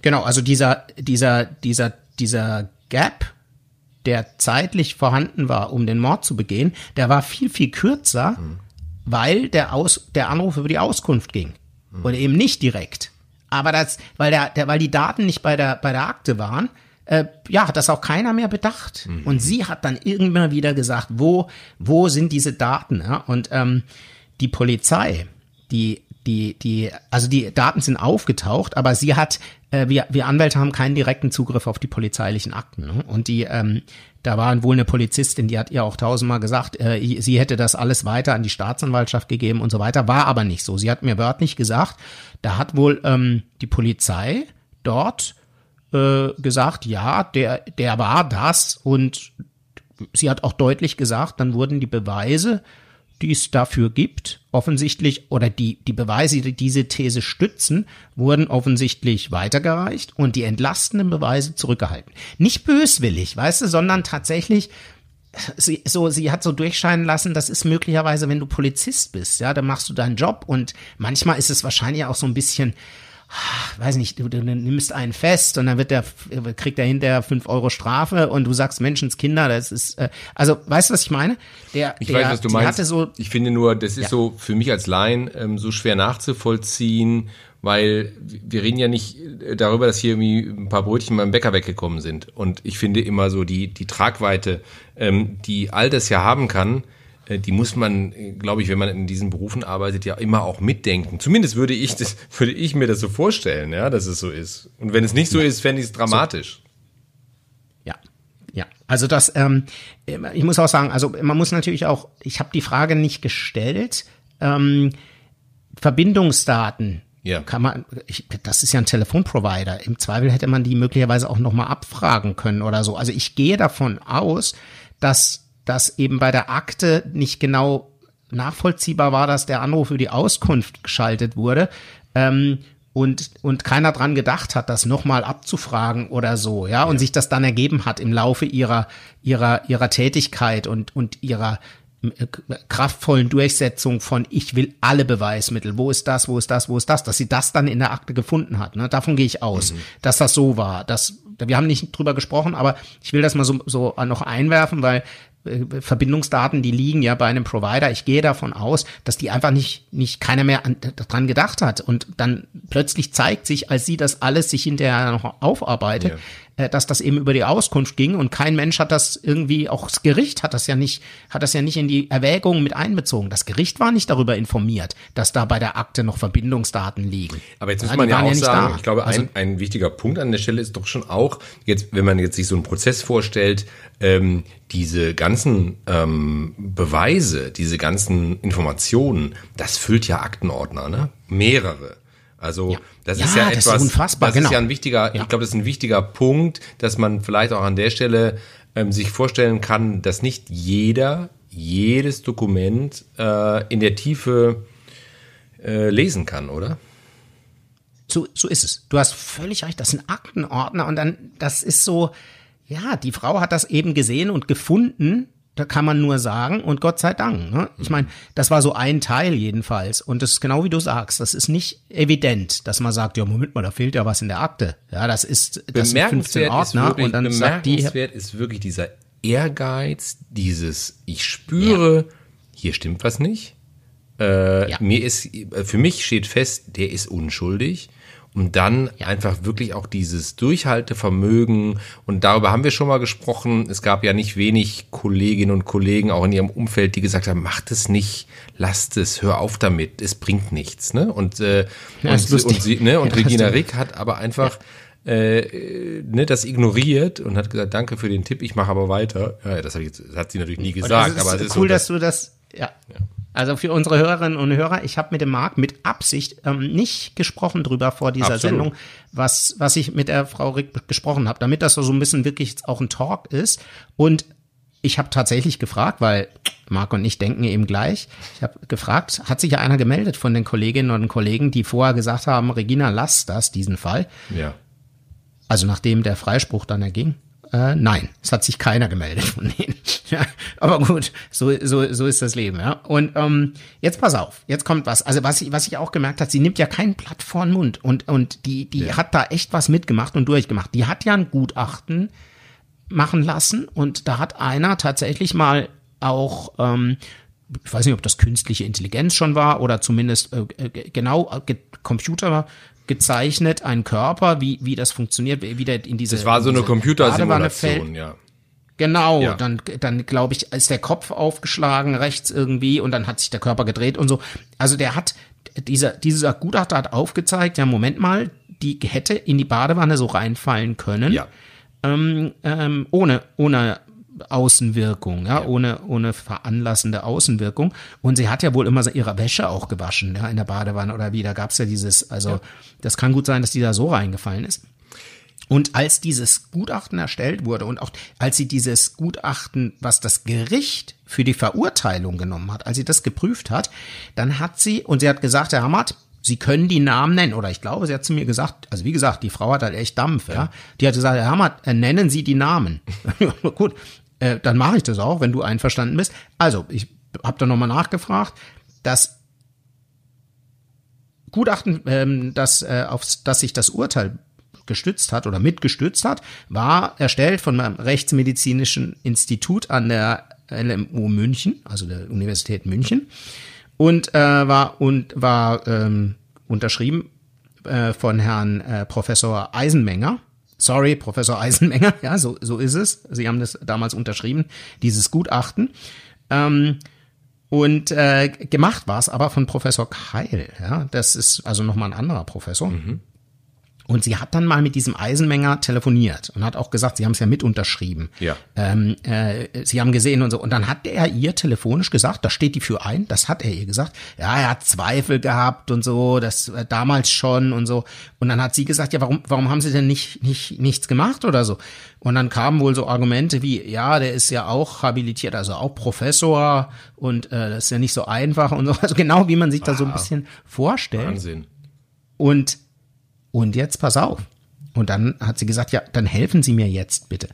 Genau, also dieser, dieser, dieser, dieser Gap der zeitlich vorhanden war, um den Mord zu begehen, der war viel, viel kürzer, mhm. weil der, Aus, der Anruf über die Auskunft ging. Mhm. Und eben nicht direkt. Aber das, weil der, der, weil die Daten nicht bei der, bei der Akte waren, äh, ja, hat das auch keiner mehr bedacht. Mhm. Und sie hat dann irgendwann wieder gesagt, wo, wo sind diese Daten? Ja? Und ähm, die Polizei, die die, die, also die Daten sind aufgetaucht, aber sie hat, äh, wir, wir Anwälte haben keinen direkten Zugriff auf die polizeilichen Akten. Ne? Und die, ähm, da war wohl eine Polizistin, die hat ihr auch tausendmal gesagt, äh, sie hätte das alles weiter an die Staatsanwaltschaft gegeben und so weiter. War aber nicht so. Sie hat mir wörtlich gesagt, da hat wohl ähm, die Polizei dort äh, gesagt, ja, der, der war das und sie hat auch deutlich gesagt, dann wurden die Beweise die es dafür gibt, offensichtlich, oder die, die Beweise, die diese These stützen, wurden offensichtlich weitergereicht und die entlastenden Beweise zurückgehalten. Nicht böswillig, weißt du, sondern tatsächlich, sie, so, sie hat so durchscheinen lassen, das ist möglicherweise, wenn du Polizist bist, ja, dann machst du deinen Job und manchmal ist es wahrscheinlich auch so ein bisschen, weiß nicht, du, du nimmst einen fest und dann wird der, kriegt er hinterher fünf Euro Strafe und du sagst Menschenskinder, das ist, äh, also, weißt du, was ich meine? Der, ich der, weiß, was du meinst. So, ich finde nur, das ist ja. so für mich als Laien ähm, so schwer nachzuvollziehen, weil wir reden ja nicht äh, darüber, dass hier irgendwie ein paar Brötchen beim Bäcker weggekommen sind. Und ich finde immer so die, die Tragweite, ähm, die all das ja haben kann, die muss man, glaube ich, wenn man in diesen Berufen arbeitet, ja immer auch mitdenken. Zumindest würde ich das, [LAUGHS] würde ich mir das so vorstellen, ja, dass es so ist. Und wenn es nicht so ist, fände ich es dramatisch. Ja, ja. Also das, ähm, ich muss auch sagen, also man muss natürlich auch, ich habe die Frage nicht gestellt. Ähm, Verbindungsdaten, ja. Kann man, ich, das ist ja ein Telefonprovider. Im Zweifel hätte man die möglicherweise auch nochmal abfragen können oder so. Also ich gehe davon aus, dass dass eben bei der Akte nicht genau nachvollziehbar war, dass der Anruf für die Auskunft geschaltet wurde. Ähm, und, und keiner dran gedacht hat, das nochmal abzufragen oder so, ja, und ja. sich das dann ergeben hat im Laufe ihrer, ihrer, ihrer Tätigkeit und, und ihrer äh, kraftvollen Durchsetzung von ich will alle Beweismittel, wo ist das, wo ist das, wo ist das, dass sie das dann in der Akte gefunden hat. Ne? Davon gehe ich aus, mhm. dass das so war. Das, wir haben nicht drüber gesprochen, aber ich will das mal so, so noch einwerfen, weil Verbindungsdaten, die liegen ja bei einem Provider. Ich gehe davon aus, dass die einfach nicht, nicht keiner mehr an, dran gedacht hat. Und dann plötzlich zeigt sich, als sie das alles sich hinterher noch aufarbeitet, ja. Äh, dass das eben über die Auskunft ging und kein Mensch hat das irgendwie, auch das Gericht hat das ja nicht, hat das ja nicht in die Erwägungen mit einbezogen. Das Gericht war nicht darüber informiert, dass da bei der Akte noch Verbindungsdaten liegen. Aber jetzt muss ja, man ja auch ja sagen, da. ich glaube, also, ein, ein wichtiger Punkt an der Stelle ist doch schon auch, jetzt, wenn man jetzt sich so einen Prozess vorstellt, ähm, diese ganzen ähm, Beweise, diese ganzen Informationen, das füllt ja Aktenordner, ne? Mehrere. Also ja. das ja, ist ja etwas, das ist unfassbar, das genau. ist ja ein wichtiger, ja. ich glaube, das ist ein wichtiger Punkt, dass man vielleicht auch an der Stelle ähm, sich vorstellen kann, dass nicht jeder jedes Dokument äh, in der Tiefe äh, lesen kann, oder? So, so ist es. Du hast völlig recht. Das sind Aktenordner und dann, das ist so, ja, die Frau hat das eben gesehen und gefunden da kann man nur sagen, und Gott sei Dank. Ne? Ich meine, das war so ein Teil jedenfalls. Und das ist genau wie du sagst, das ist nicht evident, dass man sagt, ja, Moment mal, da fehlt ja was in der Akte. Ja, das ist das sind 15 Ordner wirklich, und dann sagt die. ist wirklich dieser Ehrgeiz, dieses, ich spüre, ja. hier stimmt was nicht. Äh, ja. Mir ist, für mich steht fest, der ist unschuldig und dann ja. einfach wirklich auch dieses Durchhaltevermögen und darüber haben wir schon mal gesprochen. Es gab ja nicht wenig Kolleginnen und Kollegen auch in ihrem Umfeld, die gesagt haben, macht es nicht, lasst es, hör auf damit, es bringt nichts. Ne? Und, äh, ja, und, und, sie, ne? und [LAUGHS] ja, Regina Rick hat aber einfach äh, ne, das ignoriert und hat gesagt, danke für den Tipp, ich mache aber weiter. Ja, das, ich, das hat sie natürlich nie gesagt. aber es ist cool, so, dass, dass du das, ja. ja. Also für unsere Hörerinnen und Hörer, ich habe mit dem Marc mit Absicht ähm, nicht gesprochen drüber vor dieser Absolut. Sendung, was, was ich mit der Frau Rick gesprochen habe, damit das so ein bisschen wirklich auch ein Talk ist. Und ich habe tatsächlich gefragt, weil Marc und ich denken eben gleich. Ich habe gefragt, hat sich ja einer gemeldet von den Kolleginnen und Kollegen, die vorher gesagt haben, Regina, lass das, diesen Fall. Ja. Also nachdem der Freispruch dann erging. Äh, nein, es hat sich keiner gemeldet von denen. [LAUGHS] ja, aber gut, so, so, so ist das Leben, ja. Und ähm, jetzt pass auf, jetzt kommt was. Also was, ich, was ich auch gemerkt habe, sie nimmt ja kein Blatt vor den Mund und, und die, die ja. hat da echt was mitgemacht und durchgemacht. Die hat ja ein Gutachten machen lassen und da hat einer tatsächlich mal auch ähm, ich weiß nicht, ob das künstliche Intelligenz schon war oder zumindest äh, äh genau äh, Computer gezeichnet, ein Körper, wie, wie das funktioniert, wie der in diese. Das war so eine Computersimulation, ja. Genau, ja. dann, dann glaube ich, ist der Kopf aufgeschlagen rechts irgendwie und dann hat sich der Körper gedreht und so. Also der hat, dieser, dieser Gutachter hat aufgezeigt, ja, Moment mal, die hätte in die Badewanne so reinfallen können. Ja. Ähm, ähm, ohne, ohne Außenwirkung, ja, Ja. ohne, ohne veranlassende Außenwirkung. Und sie hat ja wohl immer ihre Wäsche auch gewaschen, ja, in der Badewanne oder wie. Da gab's ja dieses, also das kann gut sein, dass die da so reingefallen ist. Und als dieses Gutachten erstellt wurde und auch als sie dieses Gutachten, was das Gericht für die Verurteilung genommen hat, als sie das geprüft hat, dann hat sie, und sie hat gesagt, Herr Hammert, Sie können die Namen nennen, oder ich glaube, sie hat zu mir gesagt, also wie gesagt, die Frau hat halt echt Dampf, ja. Die hat gesagt, Herr Hammert, äh, nennen Sie die Namen. Ja, [LAUGHS] [LAUGHS] Gut, äh, dann mache ich das auch, wenn du einverstanden bist. Also, ich habe da nochmal nachgefragt, Gutachten, ähm, das, äh, auf das sich das Urteil gestützt hat oder mitgestützt hat, war erstellt von einem Rechtsmedizinischen Institut an der LMU München, also der Universität München, und äh, war und war ähm, unterschrieben von Herrn Professor Eisenmenger. Sorry, Professor Eisenmenger, [LAUGHS] ja, so, so ist es. Sie haben das damals unterschrieben, dieses Gutachten. Ähm, und äh, gemacht war es aber von Professor Keil. Ja, das ist also nochmal ein anderer Professor. Und sie hat dann mal mit diesem Eisenmenger telefoniert und hat auch gesagt, sie haben es ja mit unterschrieben. Ja. Ähm, äh, sie haben gesehen und so. Und dann hat er ihr telefonisch gesagt, da steht die für ein, das hat er ihr gesagt. Ja, er hat Zweifel gehabt und so, das äh, damals schon und so. Und dann hat sie gesagt, ja, warum, warum haben sie denn nicht, nicht nichts gemacht oder so? Und dann kamen wohl so Argumente wie, ja, der ist ja auch habilitiert, also auch Professor und äh, das ist ja nicht so einfach und so. Also genau wie man sich da so ein bisschen vorstellt. Wahnsinn. Und, und jetzt pass auf. Und dann hat sie gesagt, ja, dann helfen Sie mir jetzt bitte.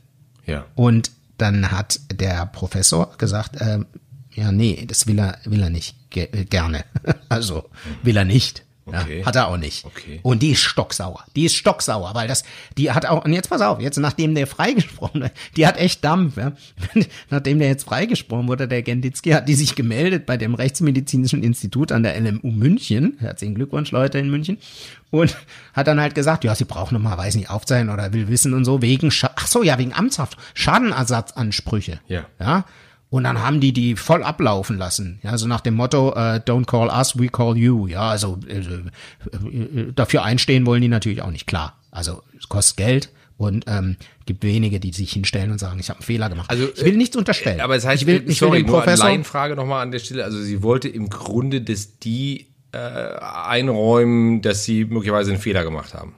Ja. Und dann hat der Professor gesagt, ähm, ja, nee, das will er, will er nicht ge äh, gerne. [LAUGHS] also will er nicht. Okay. Ja, hat er auch nicht. Okay. Und die ist stocksauer. Die ist stocksauer, weil das, die hat auch, und jetzt pass auf, jetzt nachdem der freigesprochen wurde, die hat echt Dampf, ja. [LAUGHS] nachdem der jetzt freigesprochen wurde, der Genditzki, hat die sich gemeldet bei dem Rechtsmedizinischen Institut an der LMU München. Herzlichen Glückwunsch, Leute in München. Und hat dann halt gesagt, ja, sie braucht nochmal, weiß nicht, aufzeigen oder will wissen und so, wegen, Scha ach so, ja, wegen Amtshaft, Schadenersatzansprüche. Ja. Ja. Und dann haben die die voll ablaufen lassen. Ja, so nach dem Motto, äh, don't call us, we call you. Ja, also äh, äh, dafür einstehen wollen die natürlich auch nicht, klar. Also es kostet Geld und ähm, gibt wenige, die sich hinstellen und sagen, ich habe einen Fehler gemacht. Also, ich will nichts unterstellen. Aber es heißt, ich will, ich sorry, will den nur eine Professor, Laienfrage nochmal an der Stelle. Also sie wollte im Grunde, dass die äh, einräumen, dass sie möglicherweise einen Fehler gemacht haben.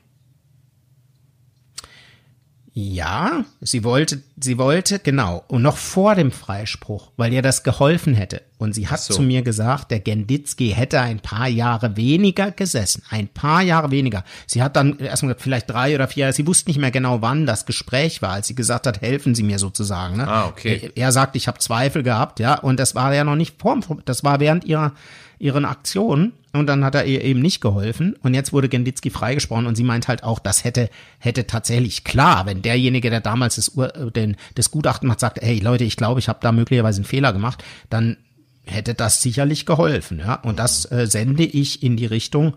Ja, sie wollte, sie wollte, genau, und noch vor dem Freispruch, weil ihr das geholfen hätte. Und sie hat so. zu mir gesagt, der Genditzki hätte ein paar Jahre weniger gesessen. Ein paar Jahre weniger. Sie hat dann erstmal gesagt, vielleicht drei oder vier Jahre, sie wusste nicht mehr genau, wann das Gespräch war, als sie gesagt hat, helfen Sie mir sozusagen. Ne? Ah, okay. Er, er sagt, ich habe Zweifel gehabt, ja, und das war ja noch nicht vor, das war während ihrer, ihren Aktionen. Und dann hat er ihr eben nicht geholfen. Und jetzt wurde Genditzki freigesprochen und sie meint halt auch, das hätte, hätte tatsächlich klar, wenn derjenige, der damals das, Ur, äh, den, das Gutachten macht, sagt, hey Leute, ich glaube, ich habe da möglicherweise einen Fehler gemacht, dann hätte das sicherlich geholfen. Ja? Und das äh, sende ich in die Richtung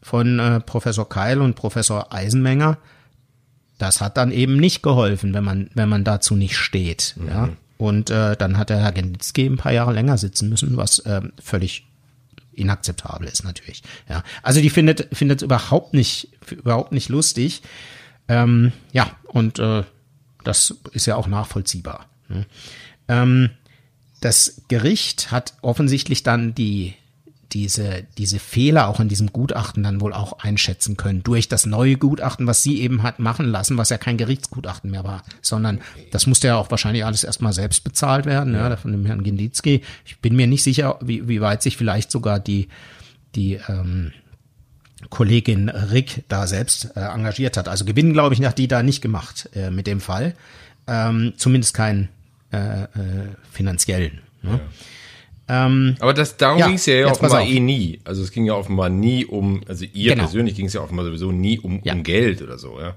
von äh, Professor Keil und Professor Eisenmenger. Das hat dann eben nicht geholfen, wenn man, wenn man dazu nicht steht. Ja? Und äh, dann hat der Herr Genditzki ein paar Jahre länger sitzen müssen, was äh, völlig inakzeptabel ist natürlich. Ja, also die findet findet es überhaupt nicht überhaupt nicht lustig. Ähm, ja, und äh, das ist ja auch nachvollziehbar. Ne? Ähm, das Gericht hat offensichtlich dann die diese, diese Fehler auch in diesem Gutachten dann wohl auch einschätzen können. Durch das neue Gutachten, was sie eben hat machen lassen, was ja kein Gerichtsgutachten mehr war, sondern das musste ja auch wahrscheinlich alles erstmal selbst bezahlt werden, ja, von dem Herrn Genditzki. Ich bin mir nicht sicher, wie, wie weit sich vielleicht sogar die, die ähm, Kollegin Rick da selbst äh, engagiert hat. Also Gewinn, glaube ich, hat die da nicht gemacht äh, mit dem Fall. Ähm, zumindest keinen äh, äh, finanziellen. Ne? Ähm, Aber das, darum Ja, ging es ja, pass offenbar eh nie. Also es ging ja offenbar nie um, also ihr Genau. persönlich ging es ja offenbar sowieso nie um, Ja. um Geld oder so, ja.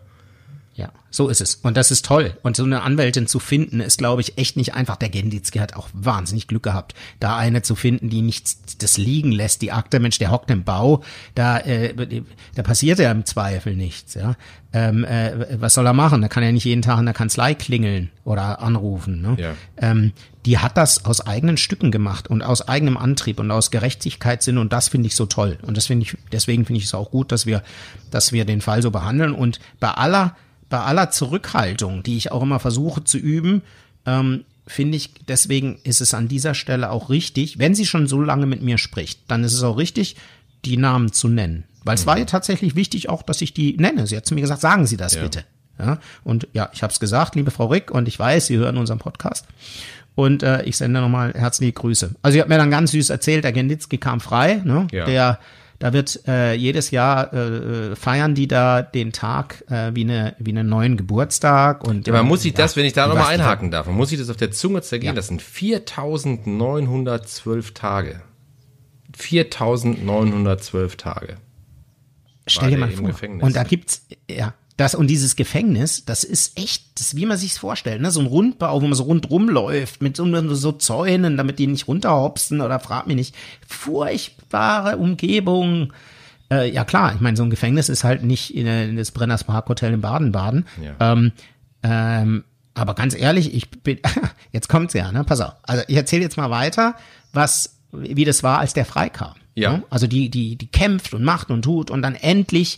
Ja, so ist es. Und das ist toll. Und so eine Anwältin zu finden, ist, glaube ich, echt nicht einfach. Der Genditzki hat auch wahnsinnig Glück gehabt, da eine zu finden, die nichts das liegen lässt. Die Akte, Mensch, der hockt im Bau, da, äh, da passiert ja im Zweifel nichts. Ja, ähm, äh, was soll er machen? Da kann er nicht jeden Tag in der Kanzlei klingeln oder anrufen. Ne? Ja. Ähm, die hat das aus eigenen Stücken gemacht und aus eigenem Antrieb und aus Gerechtigkeitssinn und das finde ich so toll. Und das finde ich, deswegen finde ich es auch gut, dass wir, dass wir den Fall so behandeln und bei aller bei aller Zurückhaltung, die ich auch immer versuche zu üben, ähm, finde ich, deswegen ist es an dieser Stelle auch richtig, wenn sie schon so lange mit mir spricht, dann ist es auch richtig, die Namen zu nennen. Weil es war ja tatsächlich wichtig auch, dass ich die nenne. Sie hat zu mir gesagt, sagen Sie das ja. bitte. Ja, und ja, ich habe es gesagt, liebe Frau Rick, und ich weiß, Sie hören unseren Podcast. Und äh, ich sende nochmal herzliche Grüße. Also sie hat mir dann ganz süß erzählt, der Genditzki kam frei, ne? Ja. Der da wird äh, jedes Jahr äh, äh, feiern die da den Tag äh, wie eine wie einen neuen Geburtstag und ja, man muss sich ja, das, wenn ich da nochmal einhaken darf, man muss sich das auf der Zunge zergehen. Ja. Das sind 4.912 Tage. 4.912 Tage. Stell dir mal vor. Und da gibt's ja das und dieses Gefängnis, das ist echt, das ist, wie man sich's vorstellt, ne? So ein Rundbau, wo man so rundrum läuft, mit so, so Zäunen, damit die nicht runterhopsen oder frag mich nicht. Furchtbare Umgebung. Äh, ja klar, ich meine, so ein Gefängnis ist halt nicht in, in das Brenners Park Hotel in Baden-Baden. Ja. Ähm, ähm, aber ganz ehrlich, ich bin, [LAUGHS] jetzt kommt's ja, ne? Pass auf. Also ich erzähle jetzt mal weiter, was, wie das war, als der freikam. Ja. Ne? Also die, die, die kämpft und macht und tut und dann endlich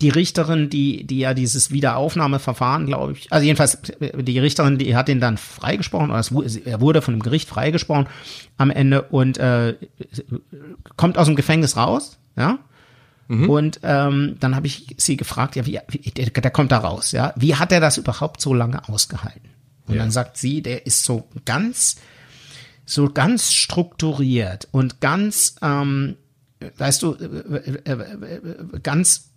die Richterin, die, die ja dieses Wiederaufnahmeverfahren, glaube ich, also jedenfalls die Richterin, die hat ihn dann freigesprochen, oder es, er wurde von dem Gericht freigesprochen am Ende und äh, kommt aus dem Gefängnis raus, ja. Mhm. Und ähm, dann habe ich sie gefragt, ja, wie, wie der, der kommt da raus, ja, wie hat er das überhaupt so lange ausgehalten? Und ja. dann sagt sie, der ist so ganz, so ganz strukturiert und ganz, ähm, weißt du, äh, äh, äh, ganz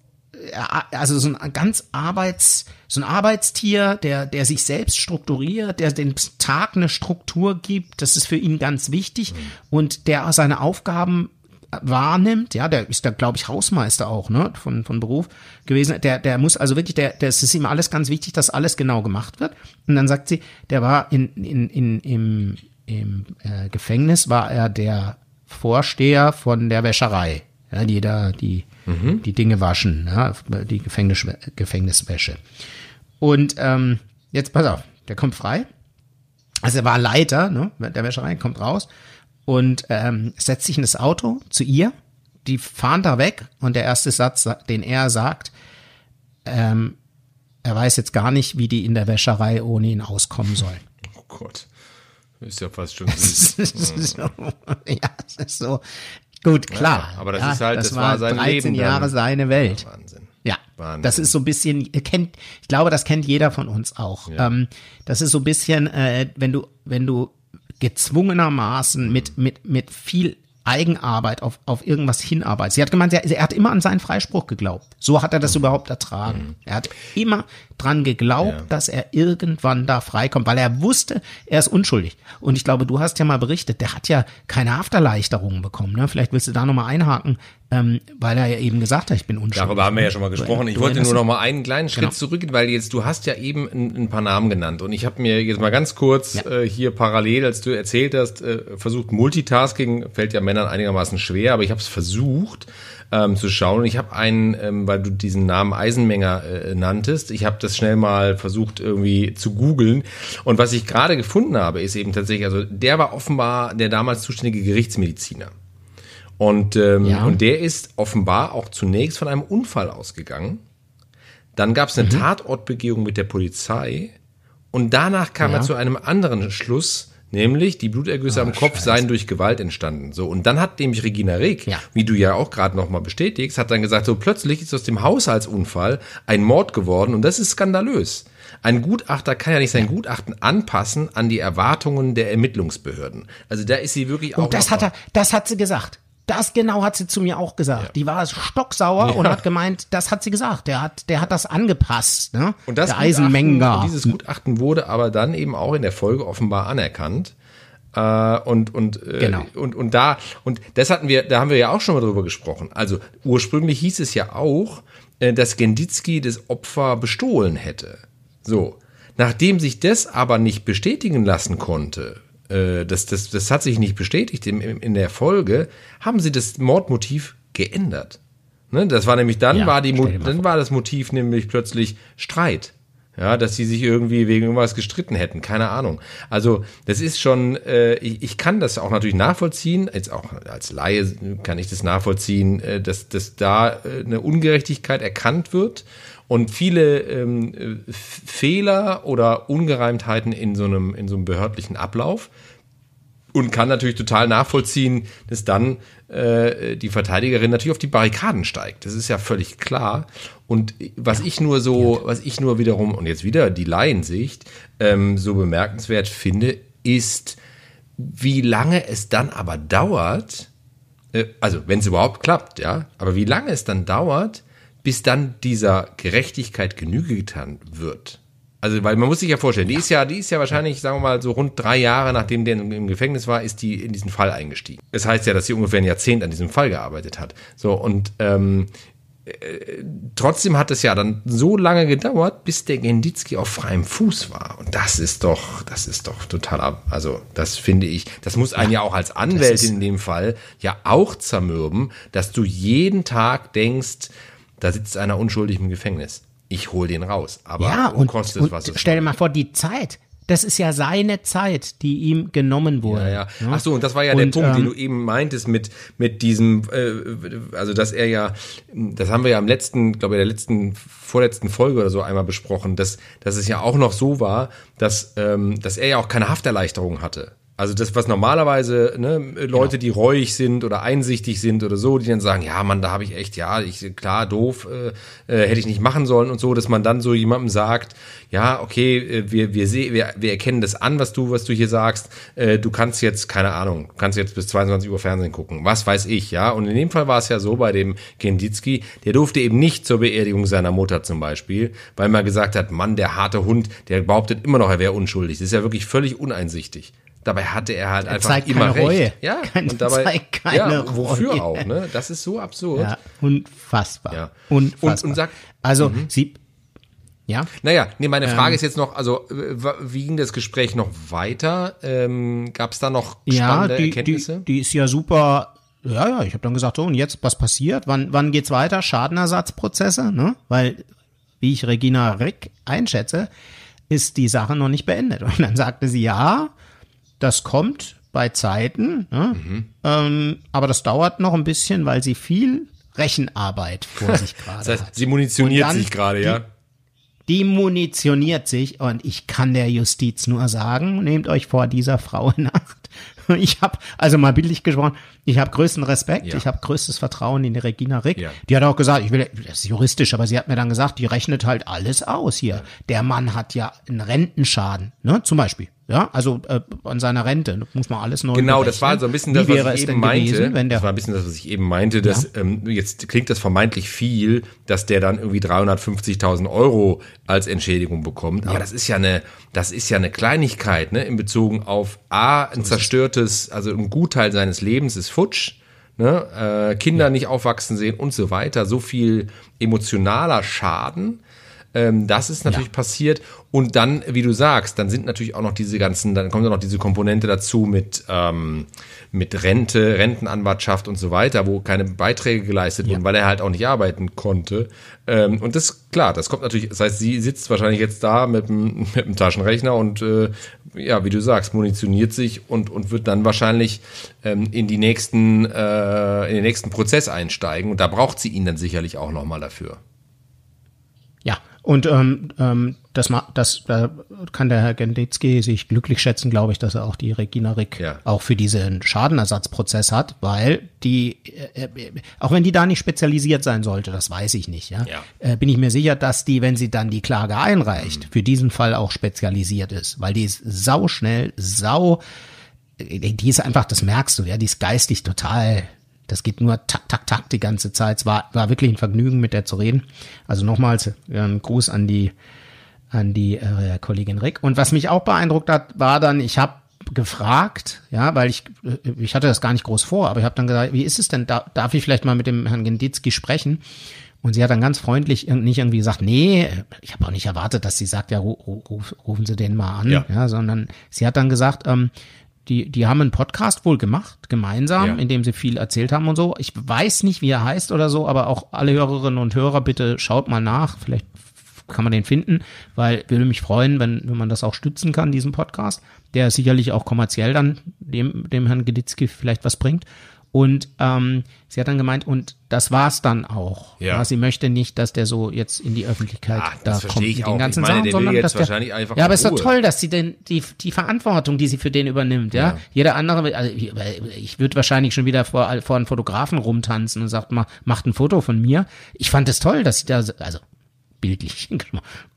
also so ein ganz Arbeits, so ein Arbeitstier, der, der sich selbst strukturiert, der den Tag eine Struktur gibt, das ist für ihn ganz wichtig mhm. und der seine Aufgaben wahrnimmt, ja, der ist da, glaube ich, Hausmeister auch, ne, von, von Beruf gewesen. Der, der muss also wirklich, der, der, es ist ihm alles ganz wichtig, dass alles genau gemacht wird. Und dann sagt sie, der war in, in, in, im, im äh, Gefängnis, war er der Vorsteher von der Wäscherei, ja, die da, die, mhm. die Dinge waschen, ja, die Gefängnis, Gefängniswäsche. Und ähm, jetzt pass auf, der kommt frei. Also er war Leiter ne, der Wäscherei, kommt raus und ähm, setzt sich in das Auto zu ihr. Die fahren da weg und der erste Satz, den er sagt, ähm, er weiß jetzt gar nicht, wie die in der Wäscherei ohne ihn auskommen sollen. Oh Gott. Ist ja fast schon [LAUGHS] süß. so, ja, es ist so. Gut, klar. Ja, aber das ja, ist halt, das, das war sein 13 Leben. Jahre dann. seine Welt. Ja, Wahnsinn. Ja, Wahnsinn. das ist so ein bisschen, kennt, ich glaube, das kennt jeder von uns auch. Ähm, das ist so ein bisschen, äh, wenn du, wenn du gezwungenermaßen mit, mit, mit viel Eigenarbeit auf, auf irgendwas hinarbeitet. Sie hat gemeint, er, er hat immer an seinen Freispruch geglaubt. So hat er das mhm. überhaupt ertragen. Mhm. Er hat immer dran geglaubt, ja. dass er irgendwann da freikommt, weil er wusste, er ist unschuldig. Und ich glaube, du hast ja mal berichtet, der hat ja keine Hafterleichterungen bekommen. Ne? Vielleicht willst du da nochmal einhaken, ähm, weil er ja eben gesagt hat, ich bin unschuldig. Darüber haben wir ja schon mal gesprochen. Ich wollte nur noch mal einen kleinen Schritt genau. zurückgehen, weil jetzt du hast ja eben ein, paar Namen genannt und ich habe mir jetzt mal ganz kurz ja. äh, hier parallel, als du erzählt hast, äh, versucht Multitasking fällt ja Männern einigermaßen schwer, aber ich habe es versucht ähm, zu schauen. Und ich habe einen, ähm, weil du diesen Namen Eisenmenger äh, nanntest, ich habe das schnell mal versucht irgendwie zu googeln. Und was ich gerade gefunden habe, ist eben tatsächlich, also der war offenbar der damals zuständige Gerichtsmediziner. Und, ähm, ja. und der ist offenbar auch zunächst von einem Unfall ausgegangen. Dann gab es eine mhm. Tatortbegehung mit der Polizei. Und danach kam ja. er zu einem anderen Schluss, Nämlich, die Blutergüsse oh, am Kopf Scheiße. seien durch Gewalt entstanden. So. Und dann hat nämlich Regina Reg, ja. wie du ja auch gerade nochmal bestätigst, hat dann gesagt, so plötzlich ist aus dem Haushaltsunfall ein Mord geworden und das ist skandalös. Ein Gutachter kann ja nicht sein Gutachten anpassen an die Erwartungen der Ermittlungsbehörden. Also da ist sie wirklich auch. Und das hat er, das hat sie gesagt. Das genau hat sie zu mir auch gesagt. Ja. Die war stocksauer ja. und hat gemeint, das hat sie gesagt. Der hat, der hat das angepasst, ne? Und das der Eisenmenger. dieses Gutachten wurde aber dann eben auch in der Folge offenbar anerkannt. Äh, und und äh, genau. und und da und das hatten wir, da haben wir ja auch schon mal drüber gesprochen. Also ursprünglich hieß es ja auch, äh, dass Genditzki das Opfer bestohlen hätte. So. Nachdem sich das aber nicht bestätigen lassen konnte, äh, das, das, das hat sich nicht bestätigt in, in der Folge, haben sie das Mordmotiv geändert. Ne? Das war nämlich dann, Ja, war die, dann war das Motiv nämlich plötzlich Streit. Ja, dass sie sich irgendwie wegen irgendwas gestritten hätten, keine Ahnung. Also das ist schon, äh, ich, ich kann das auch natürlich nachvollziehen, jetzt auch als Laie kann ich das nachvollziehen, äh, dass, dass da äh, eine Ungerechtigkeit erkannt wird und viele ähm, äh, Fehler oder Ungereimtheiten in so einem, in so einem behördlichen Ablauf und kann natürlich total nachvollziehen, dass dann äh, die Verteidigerin natürlich auf die Barrikaden steigt. Das ist ja völlig klar. Und was ich nur so, was ich nur wiederum und jetzt wieder die Laiensicht ähm, so bemerkenswert finde, ist, wie lange es dann aber dauert, äh, also wenn es überhaupt klappt, ja, aber wie lange es dann dauert, bis dann dieser Gerechtigkeit Genüge getan wird. Also, weil man muss sich ja vorstellen, die ist ja, die ist ja wahrscheinlich, sagen wir mal, so rund drei Jahre, nachdem der im Gefängnis war, ist die in diesen Fall eingestiegen. Das heißt ja, dass sie ungefähr ein Jahrzehnt an diesem Fall gearbeitet hat. So, und ähm, äh, trotzdem hat es ja dann so lange gedauert, bis der Genditzki auf freiem Fuß war. Und das ist doch, das ist doch total ab. Also, das finde ich, das muss einen ja, auch als Anwältin in dem Fall ja auch zermürben, dass du jeden Tag denkst, da sitzt einer unschuldig im Gefängnis. Ich hol den raus. Aber Ja, und, kostet und was es stell dir mal vor, die Zeit. Das ist ja seine Zeit, die ihm genommen wurde. Ja, ja. Ach so, und das war ja der Und, Punkt, den ähm, du eben meintest mit mit diesem, äh, also dass er ja, das haben wir ja im letzten, glaube ich, der letzten vorletzten Folge oder so einmal besprochen, dass dass es ja auch noch so war, dass ähm, dass er ja auch keine Hafterleichterung hatte. Also das, was normalerweise ne, Leute, die reuig sind oder einsichtig sind oder so, die dann sagen, ja, Mann, da habe ich echt, ja, ich klar doof, äh, äh, hätte ich nicht machen sollen und so, dass man dann so jemandem sagt, ja, okay, äh, wir wir sehen, wir, wir erkennen das an, was du was du hier sagst. Äh, du kannst jetzt keine Ahnung, du kannst jetzt bis 22 Uhr Fernsehen gucken, was weiß ich, ja. Und in dem Fall war es ja so bei dem Genditzki, der durfte eben nicht zur Beerdigung seiner Mutter zum Beispiel, weil man gesagt hat, Mann, der harte Hund, der behauptet immer noch, er wäre unschuldig. Das ist ja wirklich völlig uneinsichtig. Dabei hatte er halt einfach zeigt immer keine recht. Reue. Ja, Keine- [LAUGHS] und dabei zeigt keine ja, wofür Reue. auch, ne? Das ist so absurd. Ja, unfassbar. Ja. Unfassbar. Und- und sag- also, sie, ja, Naja, nee, meine Frage Ähm. ist jetzt noch, also wie ging das Gespräch noch weiter? Ähm, Gab es da noch ja, spannende die, die, Erkenntnisse? die ist ja super. Ja, ja, ich habe dann gesagt, so, und jetzt, was passiert? Wann, wann geht's weiter? Schadenersatzprozesse, ne? Weil, wie ich Regina Rick einschätze, ist die Sache noch nicht beendet. [LAUGHS] Und dann sagte sie, ja, das kommt bei Zeiten, ne? Mhm. ähm, aber das dauert noch ein bisschen, weil sie viel Rechenarbeit vor sich [LAUGHS] gerade das heißt, hat. sie munitioniert sich gerade, ja? Die munitioniert sich und ich kann der Justiz nur sagen, nehmt euch vor dieser Frau in Acht. [LAUGHS] Ich habe, also mal bildlich gesprochen, ich habe größten Respekt, Ja. ich habe größtes Vertrauen in die Regina Rick. Ja. Die hat auch gesagt, ich will, das ist juristisch, aber sie hat mir dann gesagt, die rechnet halt alles aus hier. Der Mann hat ja einen Rentenschaden, ne, zum Beispiel. Ja, also äh, an seiner Rente muss man alles neu Genau, das war berechnen. so ein bisschen Wie das, wäre was ich eben meinte. gewesen, wenn der das war ein bisschen das, was ich eben meinte, dass ähm, jetzt klingt das vermeintlich viel, dass der dann irgendwie 350.000 Euro als Entschädigung bekommt. Aber das ist ja eine, das ist ja eine Kleinigkeit, ne, in Bezug auf A, ein zerstörtes, also ein Gutteil seines Lebens ist futsch. Ne, äh, Kinder nicht aufwachsen sehen und so weiter, so viel emotionaler Schaden. Ähm, das ist natürlich passiert. Und dann, wie du sagst, dann sind natürlich auch noch diese ganzen, dann kommt ja noch diese Komponente dazu mit, ähm, mit Rente, Rentenanwartschaft und so weiter, wo keine Beiträge geleistet wurden, weil er halt auch nicht arbeiten konnte. Ähm, und das, klar, das kommt natürlich, das heißt, sie sitzt wahrscheinlich jetzt da mit dem, [LAUGHS] mit dem Taschenrechner und, äh, ja, wie du sagst, munitioniert sich und, und wird dann wahrscheinlich ähm, in die nächsten, äh, in den nächsten Prozess einsteigen. Und da braucht sie ihn dann sicherlich auch nochmal dafür. Und ähm, ähm, das, das da kann der Herr Genditzki sich glücklich schätzen, glaube ich, dass er auch die Regina Rick Ja. auch für diesen Schadenersatzprozess hat, weil die, äh, äh, auch wenn die da nicht spezialisiert sein sollte, das weiß ich nicht, ja, Ja. Äh, bin ich mir sicher, dass die, wenn sie dann die Klage einreicht, Mhm. für diesen Fall auch spezialisiert ist, weil die ist sau schnell, sau, äh, die ist einfach, das merkst du, ja, die ist geistig total, das geht nur tak, tak, tak die ganze Zeit. Es war, war wirklich ein Vergnügen, mit der zu reden. Also nochmals äh, ein Gruß an die, an die äh, Kollegin Rick. Und was mich auch beeindruckt hat, war dann, ich habe gefragt, ja, weil ich, ich hatte das gar nicht groß vor, aber ich habe dann gesagt, wie ist es denn, da, darf ich vielleicht mal mit dem Herrn Genditzki sprechen? Und sie hat dann ganz freundlich nicht irgendwie gesagt, nee, ich habe auch nicht erwartet, dass sie sagt, ja, ruf, rufen Sie den mal an, ja. ja, sondern sie hat dann gesagt, ähm, die, die haben einen Podcast wohl gemacht, gemeinsam, ja. in dem sie viel erzählt haben und so. Ich weiß nicht, wie er heißt oder so, aber auch alle Hörerinnen und Hörer, bitte schaut mal nach. Vielleicht kann man den finden, weil würde mich freuen, wenn, wenn man das auch stützen kann, diesen Podcast, der sicherlich auch kommerziell dann dem, dem Herrn Geditzki vielleicht was bringt. Und ähm, sie hat dann gemeint, und das war's dann auch. Ja. ja. Sie möchte nicht, dass der so jetzt in die Öffentlichkeit ja, da kommt mit den ganzen meine, Sachen, sondern dass der, ja, aber ist doch toll, dass sie denn die die Verantwortung, die sie für den übernimmt, ja. ja. Jeder andere, also ich, ich würde wahrscheinlich schon wieder vor vor einen Fotografen rumtanzen und sagt mal, macht ein Foto von mir. Ich fand es toll, dass sie da, also bildlich.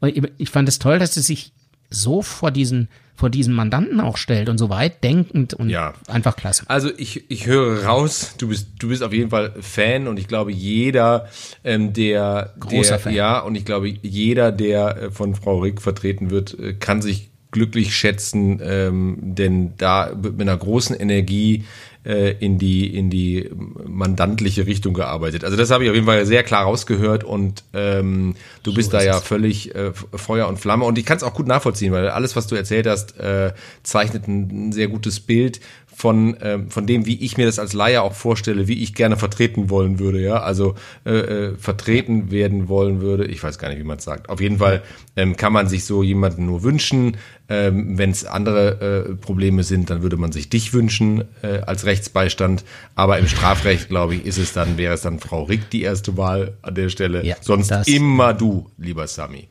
[LAUGHS] ich fand es toll, dass sie sich so vor diesen vor diesen Mandanten auch stellt und so weit denkend und ja. einfach klasse. Also ich, ich höre raus, du bist, du bist auf jeden Fall Fan und ich glaube jeder, ähm, der, Großer der, Fan. ja, und ich glaube jeder, der äh, von Frau Rick vertreten wird, äh, kann sich glücklich schätzen, ähm, denn da wird mit einer großen Energie äh, in die in die mandantliche Richtung gearbeitet. Also das habe ich auf jeden Fall sehr klar rausgehört und ähm, du so bist da ja völlig äh, Feuer und Flamme. Und ich kann es auch gut nachvollziehen, weil alles, was du erzählt hast, äh, zeichnet ein, ein sehr gutes Bild von, äh, von dem, wie ich mir das als Laie auch vorstelle, wie ich gerne vertreten wollen würde, ja, also äh, äh, vertreten werden wollen würde. Ich weiß gar nicht, wie man es sagt. Auf jeden Fall ähm, kann man sich so jemanden nur wünschen. Ähm, Wenn es andere äh, Probleme sind, dann würde man sich dich wünschen äh, als Rechtsbeistand. Aber im Strafrecht, glaube ich, ist es dann, wäre es dann Frau Rick die erste Wahl an der Stelle. Ja, Sonst immer du, lieber Sami.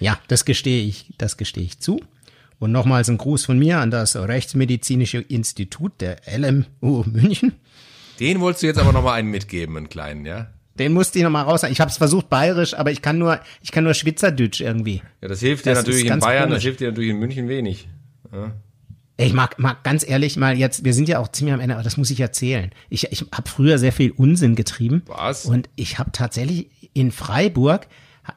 Ja, das gestehe ich, das gestehe ich zu. Und nochmals ein Gruß von mir an das Rechtsmedizinische Institut der LMU München. Den wolltest du jetzt aber nochmal einen mitgeben, einen kleinen, ja? Den musste ich nochmal raus. Ich habe es versucht bayerisch, aber ich kann nur, ich kann nur Schwitzerdütsch irgendwie. Ja, das hilft dir natürlich in Bayern, komisch. das hilft dir natürlich in München wenig. Ja. Ich mag, mag ganz ehrlich mal jetzt, wir sind ja auch ziemlich am Ende, aber das muss ich erzählen. Ich, ich habe früher sehr viel Unsinn getrieben. Was? Und ich habe tatsächlich in Freiburg,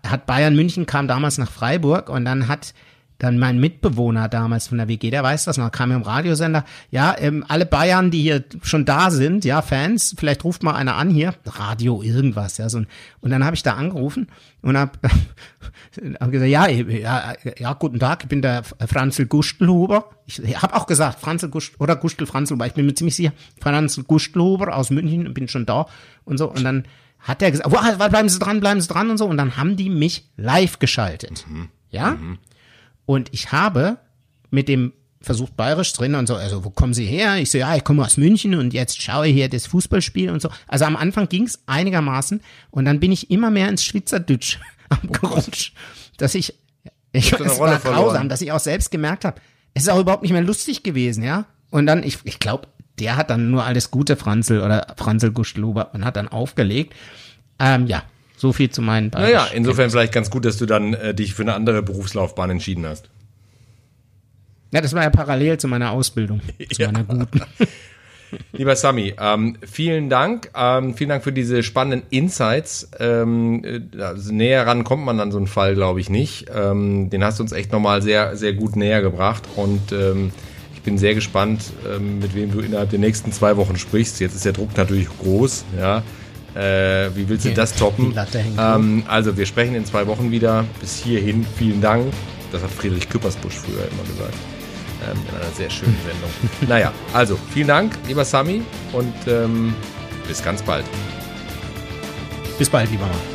hat Bayern München kam damals nach Freiburg und dann hat dann mein Mitbewohner damals von der WG, der weiß das noch, kam im Radiosender, ja, ähm, alle Bayern, die hier schon da sind, ja, Fans, vielleicht ruft mal einer an hier, Radio irgendwas, ja, so ein, und dann habe ich da angerufen und hab, [LAUGHS] hab gesagt, ja, ja, ja, guten Tag, ich bin der Franzl Gustelhuber. Ich, habe auch gesagt, Franzl Gust oder Gustel Franzl, weil ich bin mir ziemlich sicher, Franzl Gustelhuber aus München, bin schon da und so, und dann hat er gesagt, wow, bleiben Sie dran, bleiben Sie dran und so, und dann haben die mich live geschaltet, mhm. ja. Mhm. Und ich habe mit dem versucht bayerisch drin und so, also wo kommen Sie her? Ich so, ja, ich komme aus München und jetzt schaue hier das Fußballspiel und so. Also am Anfang ging es einigermaßen und dann bin ich immer mehr ins Schweizerdeutsch [LAUGHS] abgerutscht, dass ich, ich [LAUGHS] es war grausam, dass ich auch selbst gemerkt habe, es ist auch überhaupt nicht mehr lustig gewesen, ja. Und dann, ich, ich glaube, der hat dann nur alles Gute, Franzl oder Franzl Gustluber und hat dann aufgelegt. Ähm, ja, so viel zu meinen beiden. Naja, insofern vielleicht ganz gut, dass du dann äh, dich für eine andere Berufslaufbahn entschieden hast. Ja, das war ja parallel zu meiner Ausbildung, [LAUGHS] zu ja. meiner guten. [LAUGHS] Lieber Sami, ähm, vielen Dank. Ähm, vielen Dank für diese spannenden Insights. Ähm, also näher ran kommt man an so einen Fall, glaube ich, nicht. Ähm, den hast du uns echt nochmal sehr, sehr gut näher gebracht. Und ähm, ich bin sehr gespannt, ähm, mit wem du innerhalb der nächsten zwei Wochen sprichst. Jetzt ist der Druck natürlich groß, ja. Äh, wie willst du okay. das toppen? Ähm, also, wir sprechen in zwei Wochen wieder. Bis hierhin, vielen Dank. Das hat Friedrich Küppersbusch früher immer gesagt. Ähm, in einer sehr schönen [LAUGHS] Sendung. naja, also, vielen Dank, lieber Sami, und ähm, bis ganz bald. Bis bald, lieber Mann.